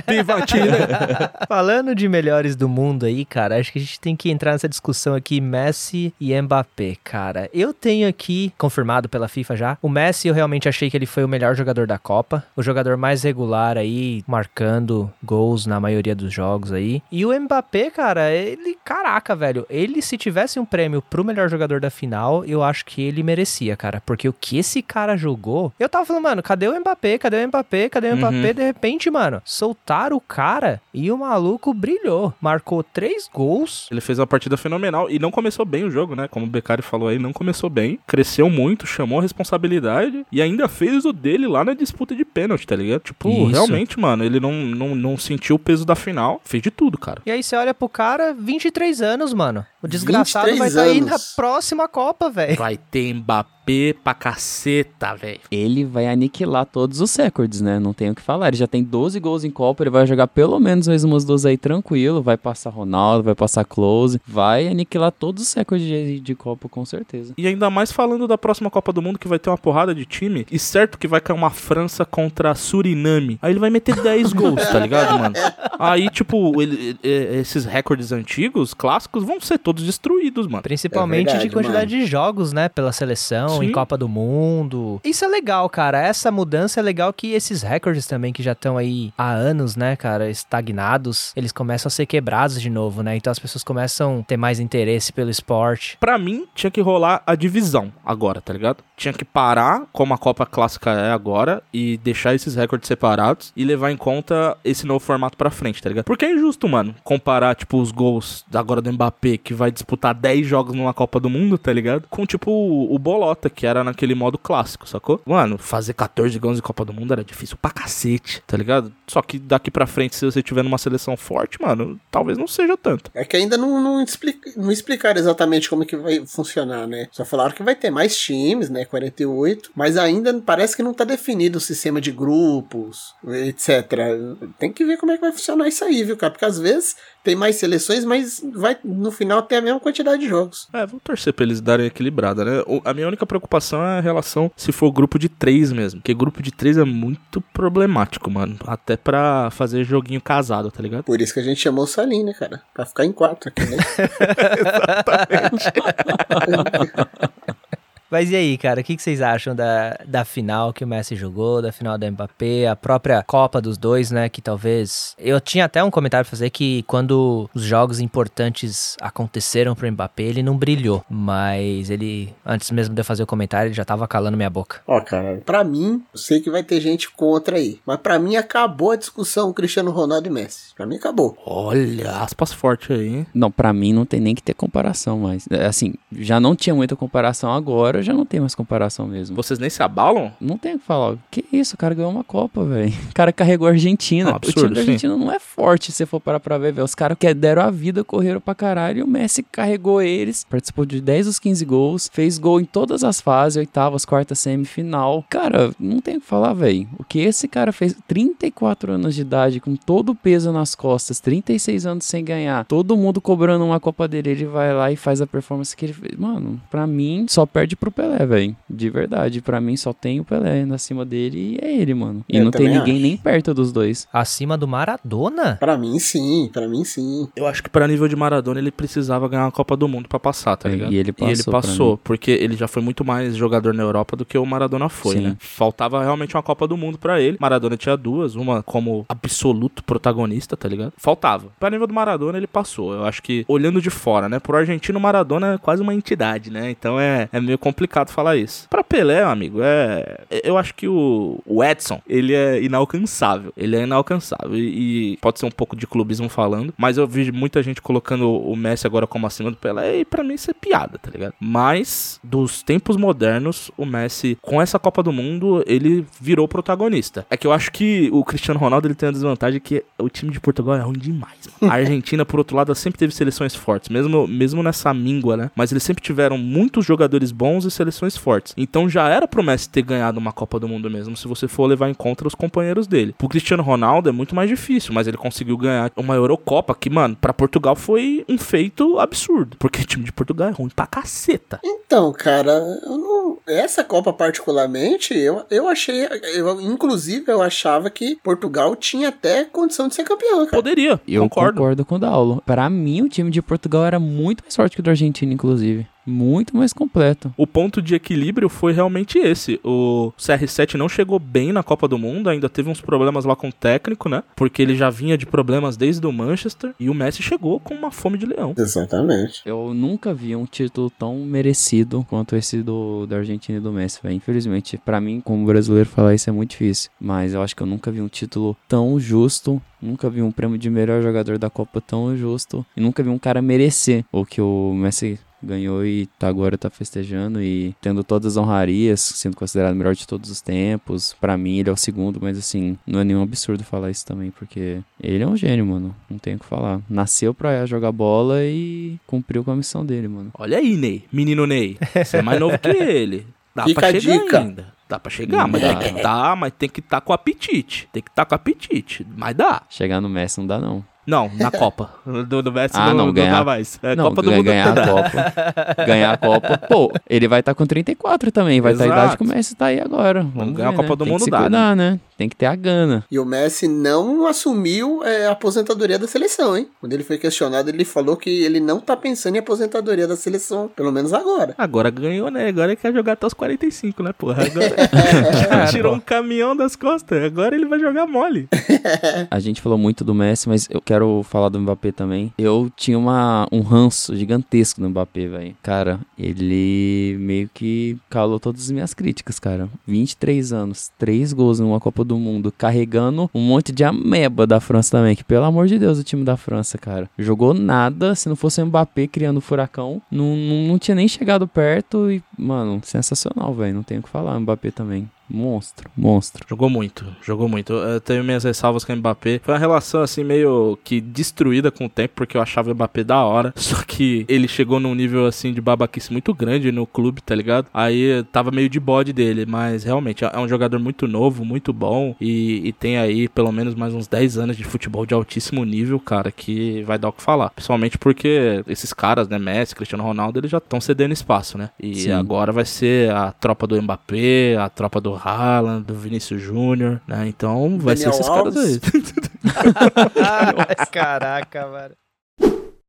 Viva Chile! (laughs) Falando de melhores do mundo aí, cara, acho que a gente tem que entrar nessa discussão aqui, Messi e Mbappé, cara. Eu tenho aqui, confirmado pela FIFA já, o Messi eu realmente achei que ele foi o melhor jogador da Copa, o jogador mais regular aí, marcando gols na maioria dos jogos aí. E o Mbappé, cara, ele, caraca, velho, ele se tivesse um prêmio pro melhor jogador da final, eu acho que ele merecia, cara, porque o que esse cara jogou, eu tava falando, mano, cadê o Mbappé? Cadê o Mbappé? Cadê o Mbappé? De repente, mano, soltaram o cara e o maluco brilhou. Marcou três gols. Ele fez uma partida fenomenal e não começou bem o jogo, né? Como o Beccari falou aí, não começou bem. Cresceu muito, chamou a responsabilidade e ainda fez o dele lá na disputa de pênalti, tá ligado? Tipo, Isso. realmente, mano, ele não, não, não sentiu o peso da final. Fez de tudo, cara. E aí você olha pro cara, 23 anos, mano. O desgraçado 23 vai estar aí na próxima Copa, velho. Vai ter Mbappé pra caceta, velho. Ele vai aniquilar todos os recordes, né? Não tem o que falar. Ele já tem 12 gols em Copa, ele vai jogar pelo menos mais umas 12 aí tranquilo. Vai passar Ronaldo, vai passar Close. Vai aniquilar todos os recordes de, de Copa, com certeza. E ainda mais falando da próxima Copa do Mundo, que vai ter uma porrada de time. E certo que vai cair uma França contra Suriname. Aí ele vai meter 10 gols, tá ligado, mano? Aí, tipo, ele- esses recordes antigos, clássicos, vão ser todos destruídos, mano. Principalmente É verdade, de quantidade de jogos, né? Pela seleção, em Sim. Copa do Mundo. Isso é legal, cara. Essa mudança é legal que esses recordes também, que já estão aí há anos, né, cara, estagnados, eles começam a ser quebrados de novo, né? Então as pessoas começam a ter mais interesse pelo esporte. Pra mim, tinha que rolar a divisão agora, tá ligado? Tinha que parar, como a Copa Clássica é agora, e deixar esses recordes separados e levar em conta esse novo formato pra frente, tá ligado? Porque é injusto, mano, comparar, tipo, os gols agora do Mbappé, que vai disputar 10 jogos numa Copa do Mundo, tá ligado? Com, tipo, o, o Que era naquele modo clássico, sacou? Mano, fazer 14 gols em Copa do Mundo era difícil pra cacete, tá ligado? Só que daqui pra frente, se você tiver numa seleção forte, mano, talvez não seja tanto. É que ainda não, não, explica- não explicaram exatamente como que vai funcionar, né? Só falaram que vai ter mais times, né? 48, mas ainda parece que não tá definido o sistema de grupos, etc. Tem que ver como é que vai funcionar isso aí, viu, cara? Porque às vezes tem mais seleções, mas vai no final ter a mesma quantidade de jogos. É, vou torcer pra eles darem equilibrada, né? O- A minha única preocupação é a relação se for grupo de três mesmo. Porque grupo de três é muito problemático, mano. Até pra fazer joguinho casado, tá ligado? Por isso que a gente chamou o Salim, né, cara? Pra ficar em quatro aqui, né? (laughs) (laughs) (laughs) Mas e aí, cara, o que, que vocês acham da, da final que o Messi jogou, da final da Mbappé, a própria Copa dos dois, né? Que talvez. Eu tinha até um comentário pra fazer que quando os jogos importantes aconteceram pro Mbappé, ele não brilhou. Mas ele, antes mesmo de eu fazer o comentário, ele já tava calando minha boca. Ó, cara, pra mim, eu sei que vai ter gente contra aí, mas pra mim acabou a discussão Cristiano Ronaldo e Messi. Pra mim acabou. Olha, aspas fortes aí, hein? Não, pra mim não tem nem que ter comparação mais. É, Assim, já não tinha muita comparação agora, agora já não tem mais comparação mesmo. Vocês nem se abalam? Não tem o que falar. Que isso, o cara ganhou uma Copa, velho. (laughs) O cara carregou a Argentina. É absurdo, o time da sim. Argentina não é forte, se você for parar pra ver, velho. Os caras que deram a vida, correram pra caralho. E o Messi carregou eles, participou de 10 dos 15 gols, fez gol em todas as fases, oitavas, quartas, semifinal. Cara, não tem o que falar, velho. O que esse cara fez, 34 anos de idade, com todo o peso nas costas, 36 anos sem ganhar, todo mundo cobrando uma Copa dele, ele vai lá e faz a performance que ele fez. Mano, pra mim, só perde pro Pelé, velho. De verdade. Pra mim, só tem o Pelé acima dele e é ele, mano. E Eu não tem ninguém acho. nem perto dos dois. Acima do Maradona? Pra mim, sim. Pra mim, sim. Eu acho que pra nível de Maradona ele precisava ganhar uma Copa do Mundo pra passar, tá É, ligado? e ele passou pra passou, mim. porque ele já foi muito mais jogador na Europa do que o Maradona foi, Sim. né? Faltava realmente uma Copa do Mundo pra ele. Maradona tinha duas, uma como absoluto protagonista, tá ligado? Faltava. Pra nível do Maradona ele passou. Eu acho que olhando de fora, né? Pro argentino o Maradona é quase uma entidade, né? Então é, é meio complicado falar isso. Pra Pelé, amigo, é eu acho que o, o Edson, ele é inalcançável. Ele é inalcançável e, e pode ser um pouco de clubismo falando, mas eu vi muita gente colocando o Messi agora como acima do Pelé e pra mim isso é piada, tá ligado? Mas dos tempos modernos, o Messi com essa Copa do Mundo, ele virou protagonista. É que eu acho que o Cristiano Ronaldo ele tem a desvantagem que o time de Portugal é ruim demais. mano. (laughs) A Argentina, por outro lado, sempre teve seleções fortes, mesmo mesmo nessa míngua, né? Mas eles sempre tiveram muitos jogadores bons e seleções fortes. Então já era pro Messi ter ganhado uma Copa do Mundo mesmo, se você for levar em conta os companheiros dele. Pro Cristiano Ronaldo é muito mais difícil, mas ele conseguiu ganhar uma Eurocopa que, mano, pra Portugal foi um feito absurdo. Porque o time de Portugal é ruim pra caceta. Então, cara, eu não- essa Copa particularmente, eu, eu achei, eu, inclusive eu achava que Portugal tinha até condição de ser campeão, cara. Poderia, Eu concordo. concordo, com o Daulo. Pra mim, o time de Portugal era muito mais forte que o da Argentina, inclusive. Muito mais completo. O ponto de equilíbrio foi realmente esse. O CR7 não chegou bem na Copa do Mundo, ainda teve uns problemas lá com o técnico, né? Porque ele já vinha de problemas desde o Manchester e o Messi chegou com uma fome de leão. Exatamente. Eu nunca vi um título tão merecido quanto esse do da Argentina e do Messi, velho. Infelizmente, pra mim, como brasileiro, falar isso é muito difícil. Mas eu acho que eu nunca vi um título tão justo. Nunca vi um prêmio de melhor jogador da Copa tão justo. E nunca vi um cara merecer o que o Messi ganhou e tá agora tá festejando e tendo todas as honrarias, sendo considerado o melhor de todos os tempos. Pra mim, ele é o segundo, mas assim, não é nenhum absurdo falar isso também, porque ele é um gênio, mano. Não tem o que falar. Nasceu pra jogar bola e cumpriu com a missão dele, mano. Olha aí, Ney. Menino Ney. Você é mais novo que ele. Dá Fica pra chegar dica. ainda. Dá pra chegar, mas dá. tem que tá, mas tem que tá com apetite. Tem que tá com apetite. Mas dá. Chegar no Messi não dá, não. Não, na Copa. Do, do Messi Ah, não, ganhar- mais. É, não, Copa do ganha- Mundo ganhar a Copa. ganhar a Copa. Pô, ele vai estar com 34 também. Vai estar a Exato. idade que o Messi tá aí agora. Vamos ganhar a ver, Copa né? do Tem Mundo dá, cuidar, né? Tem que ter a gana. E o Messi não assumiu é, a aposentadoria da seleção, hein? Quando ele foi questionado, ele falou que ele não tá pensando em aposentadoria da seleção, pelo menos agora. Agora ganhou, né? Agora ele quer jogar até os 45, né, porra? Agora (laughs) Cara, tirou um caminhão das costas. Agora ele vai jogar mole. (laughs) A gente falou muito do Messi, mas eu quero falar do Mbappé também. Eu tinha uma, um ranço gigantesco do Mbappé, velho. Cara, ele meio que calou todas as minhas críticas, cara. 23 anos, 3 gols numa Copa do Mundo, carregando um monte de ameba da França também, que pelo amor de Deus, o time da França, cara. Jogou nada, se não fosse o Mbappé criando furacão, não, não, não tinha nem chegado perto e, mano, sensacional, velho. Não tenho o que falar, Mbappé também. Monstro, monstro. Jogou muito, jogou muito. Eu tenho minhas ressalvas com o Mbappé. Foi uma relação assim meio que destruída com o tempo, porque eu achava o Mbappé da hora. (laughs) Só que ele chegou num nível assim de babaquice muito grande no clube, tá ligado? Aí tava meio de bode dele, mas realmente é um jogador muito novo, muito bom. E, e tem aí pelo menos mais uns 10 anos de futebol de altíssimo nível, cara, que vai dar o que falar. Principalmente porque esses caras, né, Messi, Cristiano Ronaldo, eles já estão cedendo espaço, né? E Sim. agora vai ser a tropa do Mbappé, a tropa do Haaland, do Vinícius Júnior, né? Então vai Daniel ser esses caras aí. (laughs) Caraca, velho.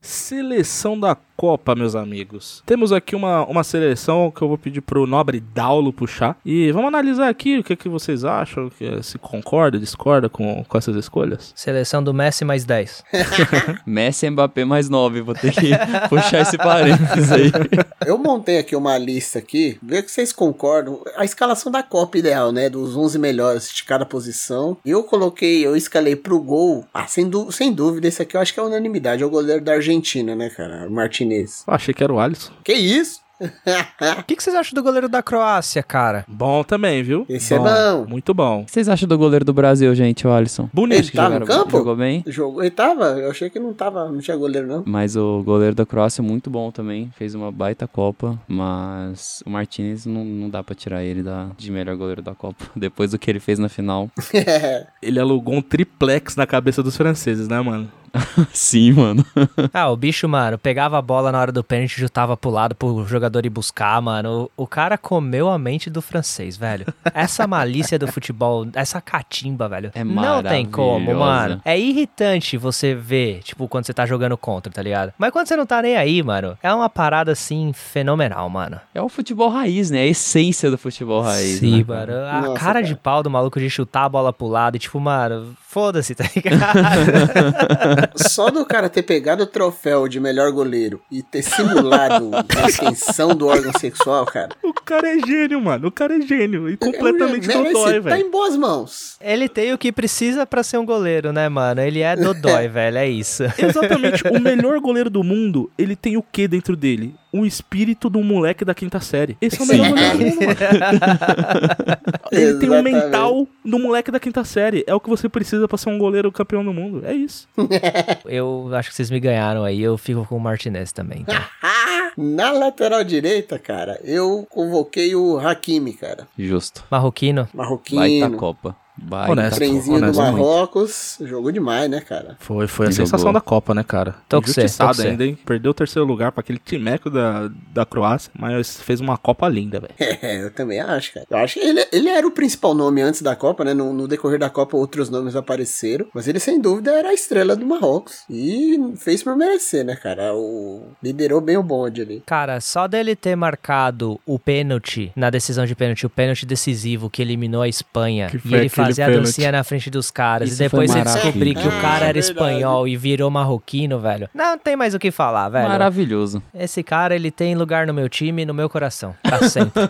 Seleção da Copa, meus amigos. Temos aqui uma, uma seleção que eu vou pedir pro nobre Daulo puxar. E vamos analisar aqui o que, que vocês acham, que, se concorda, discorda com, com essas escolhas. Seleção do Messi mais 10. (laughs) Messi e Mbappé mais 9, vou ter que (laughs) puxar esse parênteses aí. (laughs) Eu montei aqui uma lista aqui, ver que vocês concordam. A escalação da Copa ideal, né? Dos 11 melhores de cada posição. E eu coloquei, eu escalei pro gol. Ah, sem, sem dúvida, esse aqui eu acho que é unanimidade. É o goleiro da Argentina, né, cara? O Martinez. Eu achei que era o Alisson. Que isso? O que, que vocês acham do goleiro da Croácia, cara? Bom também, viu? Esse é bom. Muito bom. O que vocês acham do goleiro do Brasil, gente, o Alisson? Bonito. Ele tá no campo? Jogou bem? Jogou. Ele tava? Eu achei que não tava, não tinha goleiro, não. Mas o goleiro da Croácia é muito bom também. Fez uma baita Copa. Mas o Martinez não, não dá pra tirar ele da, de melhor goleiro da Copa. (laughs) Depois do que ele fez na final. (laughs) Ele alugou um triplex na cabeça dos franceses, né, mano? (laughs) Sim, mano. (laughs) Ah, o bicho, mano, pegava a bola na hora do pênalti e jutava pro lado pro jogador ir buscar, mano. O, o cara comeu a mente do francês, velho. Essa malícia do futebol, essa catimba, velho. É não tem como, mano. É irritante você ver, tipo, quando você tá jogando contra, tá ligado? Mas quando você não tá nem aí, mano, é uma parada assim fenomenal, mano. É o futebol raiz, né? A essência do futebol raiz. Sim, né? mano. A Nossa, cara cara. de pau do maluco de chutar a bola pro lado e, tipo, mano, foda-se, tá ligado? Só do cara ter pegado o troféu de melhor goleiro e ter simulado (laughs) a extensão do órgão sexual, cara. O cara é gênio, mano. O cara é gênio. E completamente Merece, dodói, Tá velho. em boas mãos. Ele tem o que precisa pra ser um goleiro, né, mano? Ele é dodói, (laughs) velho, é isso. Exatamente. O melhor goleiro do mundo, ele tem o que dentro dele? O espírito do moleque da quinta série. Esse é o melhor do mundo, (laughs) mano. Ele tem o Exatamente. mental do moleque da quinta série. É o que você precisa pra ser um goleiro campeão do mundo. É isso. (laughs) Eu acho que vocês me ganharam aí, eu fico com o Martinez também. então. (laughs) Na lateral direita, cara, eu convoquei o Hakimi, cara. Justo. Marroquino. Baita Marroquino. Copa. Baita Honesto. Trenzinho do Honesto, muito. Marrocos. Jogou demais, né, cara? Foi, foi a Jogou. sensação da Copa, né, cara? Você, tô com Injustiçado você. ainda, hein? Perdeu o terceiro lugar pra aquele timeco da, da Croácia, mas fez uma Copa linda, velho. (laughs) É, eu também acho, cara. Eu acho que ele, ele era o principal nome antes da Copa, né? No, no decorrer da Copa, outros nomes apareceram. Mas ele, sem dúvida, era a estrela do Marrocos. E fez por merecer, né, cara? O, liderou bem o bonde ali. Cara, só dele ter marcado o pênalti, na decisão de pênalti, o pênalti decisivo que eliminou a Espanha, Que e ele aquele fazer a dancinha na frente dos caras, Isso e depois você descobrir que o maravilhoso. cara era é verdade. espanhol e virou marroquino, velho. Não tem mais o que falar, velho. Maravilhoso. Esse cara, ele tem lugar no meu time e no meu coração. Pra sempre. (laughs)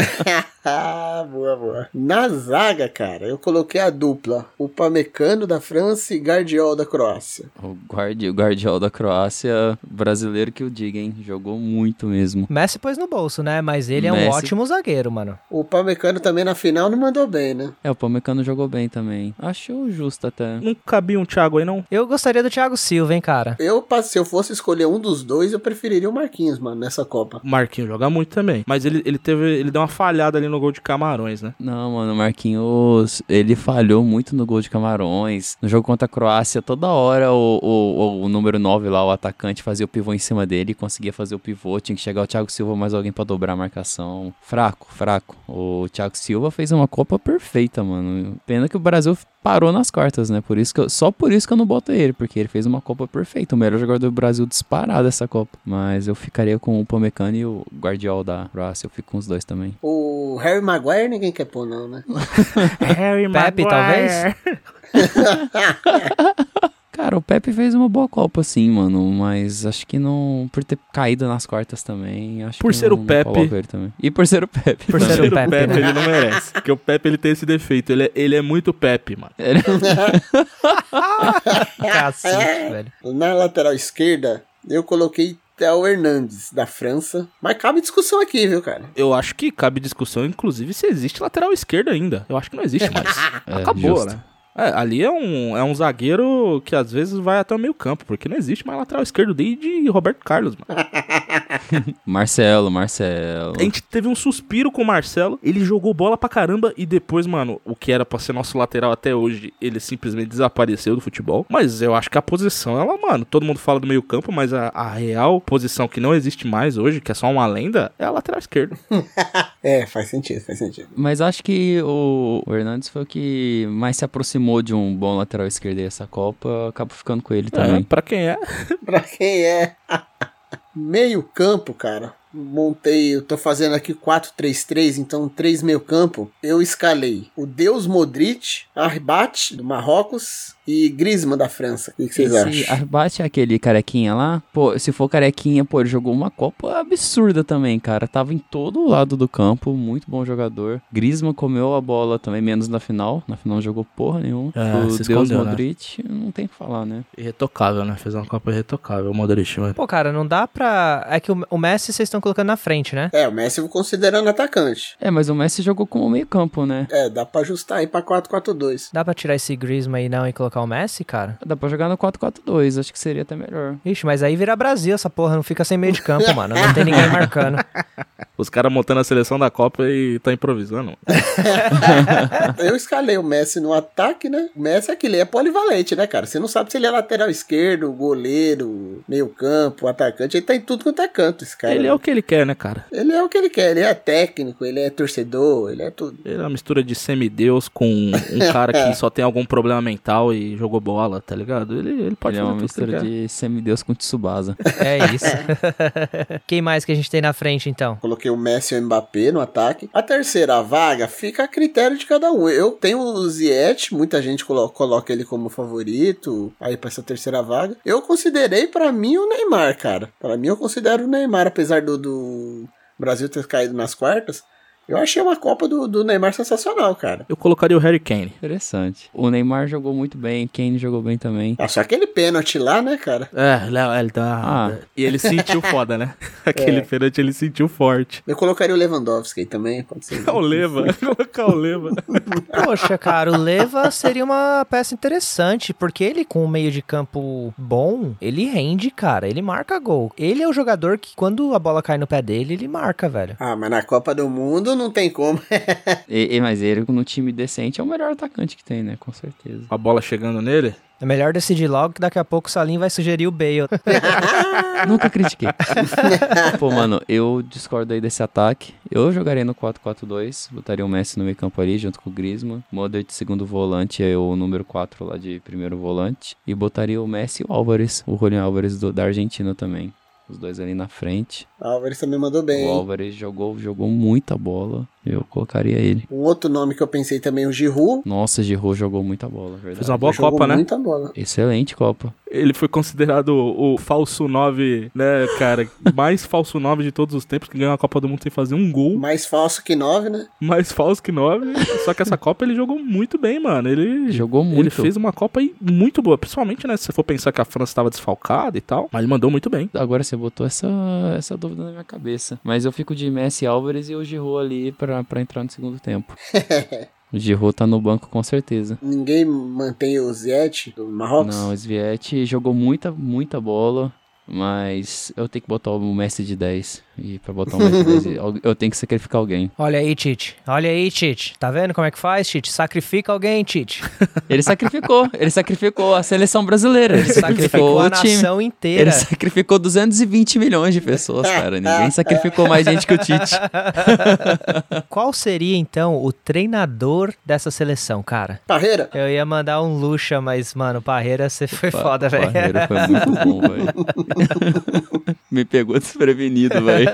(laughs) Boa, boa. Na zaga, cara, eu coloquei a dupla. O Pamecano da França e Guardiol da Croácia. O, guardi, o Guardiol da Croácia, brasileiro que o diga, hein? Jogou muito mesmo. Messi pôs no bolso, né? Mas ele é um ótimo zagueiro, mano. O Pamecano também na final não mandou bem, né? É, o Pamecano jogou bem também. Acho justo até. Não cabia um Thiago aí, não? Eu gostaria do Thiago Silva, hein, cara. Eu, se eu fosse escolher um dos dois, eu preferiria o Marquinhos, mano, nessa Copa. O Marquinhos joga muito também. Mas ele, ele teve. Ele deu uma falhada ali no gol de Camarões, né? Não, mano, o Marquinhos, ele falhou muito no gol de Camarões. No jogo contra a Croácia, toda hora o, o, o número 9 lá, o atacante, fazia o pivô em cima dele, conseguia fazer o pivô, tinha que chegar o Thiago Silva mais alguém pra dobrar a marcação. Fraco, fraco. O Thiago Silva fez uma Copa perfeita, mano. Pena que o Brasil parou nas quartas, né? Por isso que eu- só por isso que eu não boto ele, porque ele fez uma Copa perfeita, o melhor jogador do Brasil disparado essa Copa. Mas eu ficaria com o Pamecano e o Guardiol da Croácia, eu fico com os dois também. O Harry Maguire ninguém quer pôr, não, né? (laughs) Harry Pepe, talvez? (laughs) Cara, o Pepe fez uma boa Copa, sim, mano. Mas acho que não. Por ter caído nas quartas também. Acho Por que ser não, o Pepe. coloco ele também. E por ser o Pepe. Por ser o o Pepe, Pepe, né? ele não merece. Porque o Pepe ele tem esse defeito. Ele é, ele é muito Pepe, mano. (laughs) Cacete, velho. Na lateral esquerda, eu coloquei Theo Hernandes, da França. Mas cabe discussão aqui, viu, cara? Eu acho que cabe discussão, inclusive, se existe lateral esquerdo ainda. Eu acho que não existe mais. É, Acabou, justo. né? É, ali é um, é um zagueiro que às vezes vai até o meio campo, porque não existe mais lateral esquerdo desde Roberto Carlos, mano. (laughs) Marcelo, Marcelo. A gente teve um suspiro com o Marcelo, ele jogou bola pra caramba e depois, mano, o que era pra ser nosso lateral até hoje, ele simplesmente desapareceu do futebol. Mas eu acho que a posição, ela, mano, todo mundo fala do meio campo, mas a, a real posição que não existe mais hoje, que é só uma lenda, é a lateral esquerda. (laughs) É, faz sentido, faz sentido. Mas acho que o, o Hernandes foi o que mais se aproximou de um bom lateral esquerdo aí essa Copa. eu Acabo ficando com ele É, também. pra quem é. (laughs) Pra quem é? meio campo, cara. Montei, eu tô fazendo aqui 4-3-3, então três meio campo. Eu escalei o Deus Modric, Arbat, do Marrocos, e Griezmann, da França. O que vocês acham? Arbate é aquele carequinha lá. Pô, se for carequinha, pô, ele jogou uma Copa absurda também, cara. Tava em todo lado do campo, muito bom jogador. Griezmann comeu a bola também, menos na final. Na final não jogou porra nenhuma. É, o se Deus escondeu, né? Modric, não tem o que falar, né? Irretocável, né? Fez uma Copa irretocável, o Modric, mano. Pô, cara, não dá pra. É que o, o Messi vocês estão estão colocando na frente, né? É, o Messi considerando atacante. É, mas o Messi jogou como meio campo, né? É, dá pra ajustar aí pra 4-4-2. Dá pra tirar esse Griezmann aí não e colocar o Messi, cara? Dá pra jogar no 4-4-2, acho que seria até melhor. Ixi, mas aí vira Brasil essa porra, não fica sem meio de campo, mano. Não tem ninguém marcando. (laughs) Os caras montando a seleção da Copa e tá improvisando. (laughs) Eu escalei o Messi no ataque, né? O Messi é aquele, é polivalente, né, cara? Você não sabe se ele é lateral esquerdo, goleiro, meio campo, atacante. Ele tá em tudo quanto é canto, esse cara. Ele é o que ele quer, né, cara? Ele é o que ele quer. Ele é técnico, ele é torcedor, ele é tudo. Ele é uma mistura de semideus com um (laughs) cara que só tem algum problema mental e jogou bola, tá ligado? Ele, ele pode Ele é fazer uma tudo que ele mistura quer. de semideus com Tsubasa. (laughs) É isso. (laughs) Quem mais que a gente tem na frente, então? Coloquei o Messi e o Mbappé no ataque. A terceira vaga fica a critério de cada um. Eu tenho o Ziyech, muita gente colo- coloca ele como favorito aí pra essa terceira vaga. Eu considerei pra mim o Neymar, cara. Pra mim eu considero o Neymar, apesar do, do Brasil ter caído nas quartas. Eu achei uma Copa do, do Neymar sensacional, cara. Eu colocaria o Harry Kane. Interessante. O Neymar jogou muito bem, Kane jogou bem também. Ah, só aquele pênalti lá, né, cara? É, ele, ele tá. Ah. E ele sentiu foda, né? (laughs) Aquele É. pênalti ele sentiu forte. Eu colocaria o Lewandowski aí também, pode ser. O Leva, (laughs) colocar o Leva. Poxa, cara, o Leva seria uma peça interessante, porque ele com um meio de campo bom, ele rende, cara, ele marca gol. Ele é o jogador que quando a bola cai no pé dele, ele marca, velho. Ah, mas na Copa do Mundo não tem como. (laughs) E, e- mas ele, no time decente, é o melhor atacante que tem, né? Com certeza. A bola chegando nele. É melhor decidir logo que daqui a pouco o Salim vai sugerir o Bale. (laughs) Nunca critiquei. (laughs) Pô, mano, eu discordo aí desse ataque. Eu jogaria no 4-4-2, botaria o Messi no meio campo ali, junto com o Griezmann. Modric de segundo volante, é o número 4 lá de primeiro volante. E botaria o Messi e o Álvares, o Julián Álvares do- da Argentina também. Os dois ali na frente. Álvares também mandou bem. O? Álvares jogou, jogou muita bola. Eu colocaria ele. Um outro nome que eu pensei também, o Giroud. Nossa, Giroud jogou muita bola, verdade. Fez uma boa Jogou Copa, né? muita bola. Excelente Copa. Ele foi considerado o, o falso 9, né, cara? (laughs) Mais falso 9 de todos os tempos, que ganhou a Copa do Mundo sem fazer um gol. Mais falso que nove, né? Mais falso que 9. Só que essa Copa ele jogou muito bem, mano. Ele Jogou Ele muito. fez uma Copa aí muito boa, principalmente, né? Se você for pensar que a França estava desfalcada e tal, mas ele mandou muito bem. Agora você botou essa, essa dúvida na minha cabeça. Mas eu fico de Messi Álvares e o Giroud ali pra, pra entrar no segundo tempo. (laughs) o Giroud tá no banco com certeza. Ninguém mantém o Ziyech do Marrocos. Não, o Sviet jogou muita, muita bola. Mas eu tenho que botar o Messi de 10. E pra botar de (laughs) 10, eu- tenho que sacrificar alguém. Olha aí, Tite. Olha aí, Tite. Tá vendo como é que faz, Tite? Sacrifica alguém, Tite. (laughs) Ele sacrificou, ele sacrificou a seleção brasileira. Ele sacrificou a o time. nação inteira. Ele sacrificou 220 milhões de pessoas, (laughs) cara. Ninguém sacrificou mais gente que o Tite. Qual seria, então, o treinador dessa seleção, cara? Parreira? Eu ia mandar um Lucha, mas, mano, Parreira, você foi foda, O velho. Barreiro foi muito bom, velho. Me pegou desprevenido, (laughs) velho.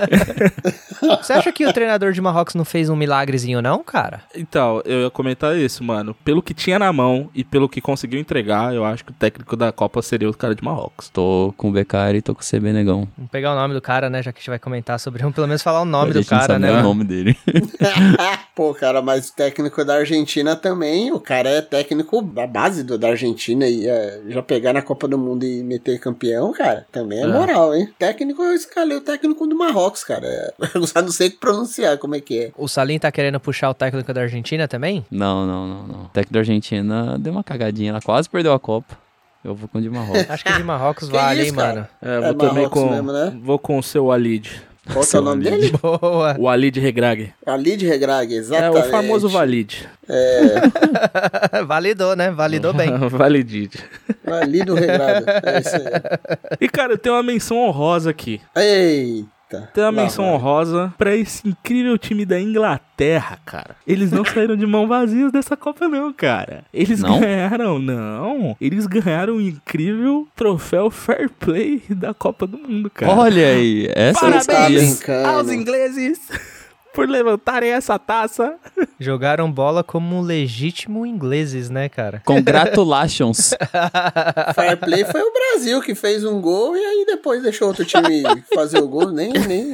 Você acha que o treinador de Marrocos não fez um milagrezinho, não, cara? Então, eu ia comentar isso, mano. Pelo que tinha na mão e pelo que conseguiu entregar, eu acho que o técnico da Copa seria o cara de Marrocos. Tô com o Becari e tô com o CB Negão. Vamos pegar o nome do cara, né? Já que a gente vai comentar sobre um, pelo menos falar o nome a do gente não cara, sabe né? o nome dele. (laughs) Pô, cara, mas o técnico da Argentina também, o cara é técnico da base do, da Argentina e é, já pegar na Copa do Mundo e meter campeão, cara, também é, É. moral, hein? Técnico, eu escalei o técnico do Marrocos, cara. É, (laughs) Eu só não sei pronunciar como é que é. O Salim tá querendo puxar o técnico da Argentina também? Não, não, não, não. O técnico da Argentina deu uma cagadinha, ela quase perdeu a Copa. Eu vou com o de Marrocos. (laughs) Acho que de Marrocos (laughs) vale, isso, hein, cara? mano? É, É vou também Marrocos com. mesmo, né? Vou com o seu Walid. Qual que é o nome dele? Boa. O Walid Regrag. Ali de Regrag, É exatamente. o famoso Valid. (laughs) Validou, né? Validou bem. (laughs) Validid. Ali do Regrag. É isso aí. E, cara, eu tenho uma menção honrosa aqui. Eita. Tem uma menção honrosa pra esse incrível time da Inglaterra, cara. Eles não (laughs) saíram de mão vazias dessa Copa, não, cara. Eles Não? ganharam, não. Eles ganharam o incrível troféu Fair Play da Copa do Mundo, cara. Olha aí, essa Parabéns brincando. aos ingleses por levantarem essa taça. (laughs) Jogaram bola como legítimo ingleses, né, cara? Congratulations. (laughs) Fair play foi o Brasil que fez um gol e aí depois deixou outro time fazer o gol, nem, nem,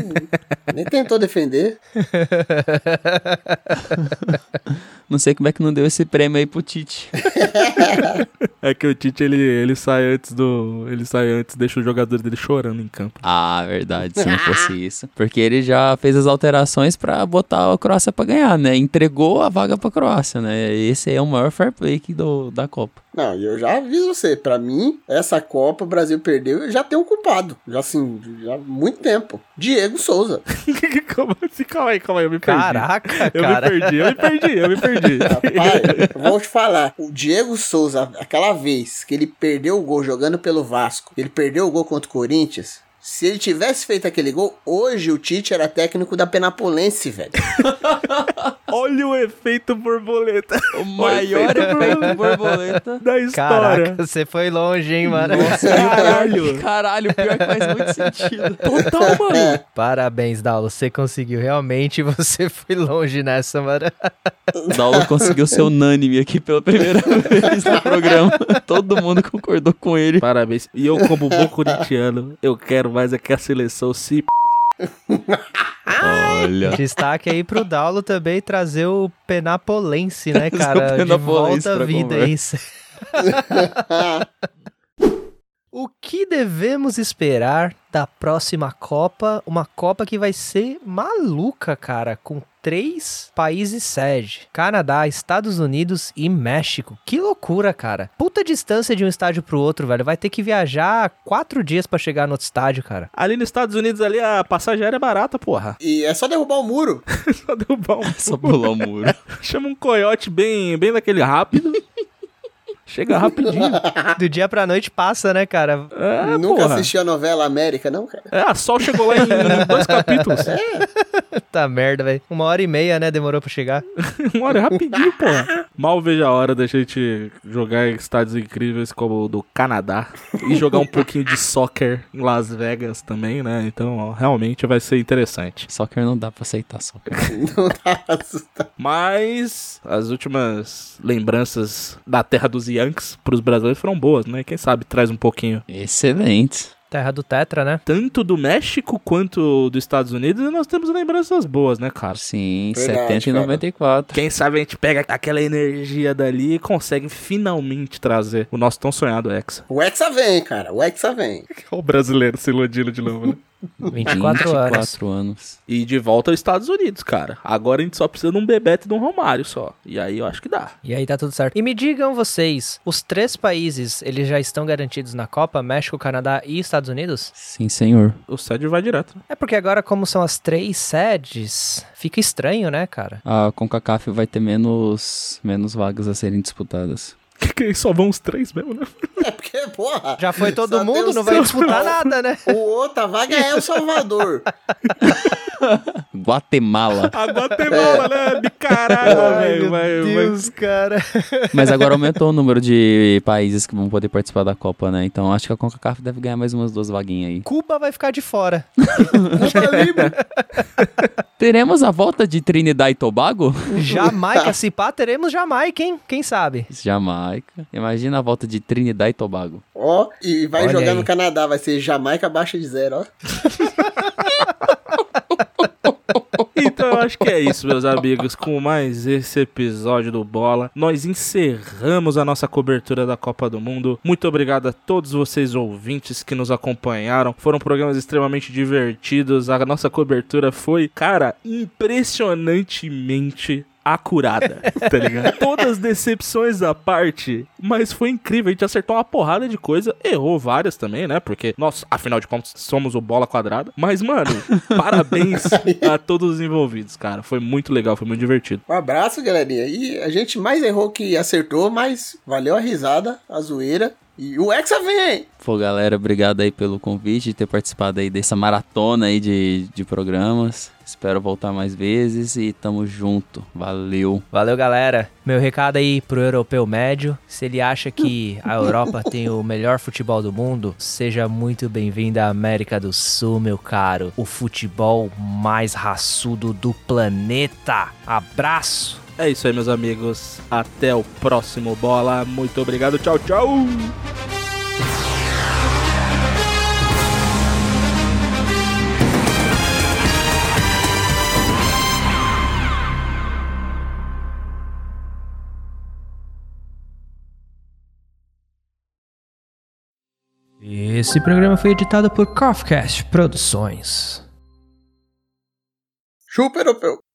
nem tentou defender. (laughs) Não sei como é que não deu esse prêmio aí pro Tite. É que o Tite, ele, ele sai antes do. Ele sai antes, deixa os jogadores dele chorando em campo. Ah, verdade, se não fosse isso. Porque ele já fez as alterações pra botar a Croácia pra ganhar, né? Entregou a vaga pra Croácia, né? Esse aí é o maior fair play que do, da Copa. Não, e eu já aviso você, pra mim, essa Copa o Brasil perdeu, eu já tenho um culpado. Já assim, já há muito tempo. Diego Souza. (laughs) calma, assim, calma aí, calma aí, eu me perdi. Caraca, eu cara. me perdi, eu me perdi, eu me perdi. (laughs) Rapaz, eu vou te falar, o Diego Souza, aquela vez que ele perdeu o gol jogando pelo Vasco, ele perdeu o gol contra o Corinthians. Se ele tivesse feito aquele gol, hoje o Tite era técnico da Penapolense, velho. (laughs) Olha o efeito borboleta O maior efeito borboleta. (laughs) da história. Caraca, você foi longe, hein, mano? Caralho. Caralho, pior que faz muito sentido. Total, mano. Parabéns, Daulo. Você conseguiu. Realmente (laughs) você foi longe nessa, mano. Daulo conseguiu ser unânime aqui pela primeira (laughs) vez no programa. Todo mundo concordou com ele. Parabéns. E eu, como bom corintiano, eu quero mais é que a seleção se. Olha. Destaque aí pro Daulo também trazer o Penapolense, né, (laughs) cara? De Penapolense volta à vida conversa. isso. (laughs) O que devemos esperar da próxima Copa? Uma Copa que vai ser maluca, cara, com três países sede: Canadá, Estados Unidos e México. Que loucura, cara! Puta distância de um estádio pro outro, velho. Vai ter que viajar quatro dias pra chegar no outro estádio, cara. Ali nos Estados Unidos, ali, a passagem aérea é barata, porra. E é só derrubar o muro. (laughs) Só derrubar um. (laughs) Só pular o muro. (laughs) Chama um coiote bem, bem daquele rápido. Chega rapidinho. (laughs) Do dia pra noite passa, né, cara? É, Nunca porra. assisti a novela América, não, cara? É, a Sol chegou lá em (laughs) dois capítulos. (laughs) Tá merda, velho. Uma hora e meia, né? Demorou pra chegar. Uma hora, rapidinho, porra. Mal vejo a hora da gente jogar em estádios incríveis como o do Canadá. E jogar um pouquinho de soccer em Las Vegas também, né? Então, ó, realmente vai ser interessante. Soccer não dá pra aceitar soccer. Não tá assustado. Mas as últimas lembranças da terra dos Yankees pros brasileiros foram boas, né? Quem sabe traz um pouquinho Excelente. Terra do Tetra, né? tanto do México quanto dos Estados Unidos e nós temos lembranças boas, né, cara? Sim, Verdade, 70 e cara. 94. Quem sabe a gente pega aquela energia dali e consegue finalmente trazer o nosso tão sonhado Hexa. O Hexa vem, cara. O Hexa vem. (laughs) O brasileiro se iludindo de novo, né? 24 anos. 24 anos. E de volta aos Estados Unidos, cara. Agora a gente só precisa de um Bebeto e de um Romário só. E aí eu acho que dá. E aí tá tudo certo. E me digam vocês, os três países, eles já estão garantidos na Copa? México, Canadá e Estados Unidos? Sim, senhor. O Sérgio vai direto, né? É porque agora, como são as três sedes, fica estranho, né, cara? A CONCACAF vai ter menos, menos vagas a serem disputadas. Que só vão os três mesmo, né? É porque, porra. Já foi todo mundo, não vai disputar nada, né? O outra vaga é El Salvador. (laughs) Guatemala. A Guatemala, né? De caralho, velho. Vai, vai. cara. Mas agora aumentou o número de países que vão poder participar da Copa, né? Então acho que a CONCACAF deve ganhar mais umas duas vaguinhas aí. Cuba vai ficar de fora. Cuba Libre. (laughs) Teremos a volta de Trinidad e Tobago? Jamaica, se pá, teremos Jamaica, hein? Quem sabe? Jamaica. Imagina a volta de Trinidad e Tobago. Ó, e vai Olha jogar aí. no Canadá. Vai ser Jamaica abaixo de zero, ó. (laughs) Então eu acho que é isso, meus amigos. Com mais esse episódio do Bola, nós encerramos a nossa cobertura da Copa do Mundo. Muito obrigado a todos vocês ouvintes que nos acompanharam. Foram programas extremamente divertidos. A nossa cobertura foi, cara, impressionantemente acurada, tá ligado? (laughs) Todas as decepções à parte, mas foi incrível. A gente acertou uma porrada de coisa, errou várias também, né? Porque nós, afinal de contas, somos o bola quadrada. Mas, mano, (laughs) parabéns a todos os envolvidos, cara. Foi muito legal, foi muito divertido. Um abraço, galerinha. E a gente mais errou que acertou, mas valeu a risada, a zoeira. E o Hexa vem! Pô, galera, obrigado aí pelo convite, de ter participado aí dessa maratona aí de, de programas. Espero voltar mais vezes e tamo junto. Valeu. Valeu, galera. Meu recado aí pro europeu médio. Se ele acha que a (laughs) Europa tem o melhor futebol do mundo, seja muito bem-vindo à América do Sul, meu caro. O futebol mais raçudo do planeta. Abraço! É isso aí, meus amigos. Até o próximo bola. Muito obrigado. Tchau, tchau. Esse programa foi editado por Kafcast Produções. Chupa europeu!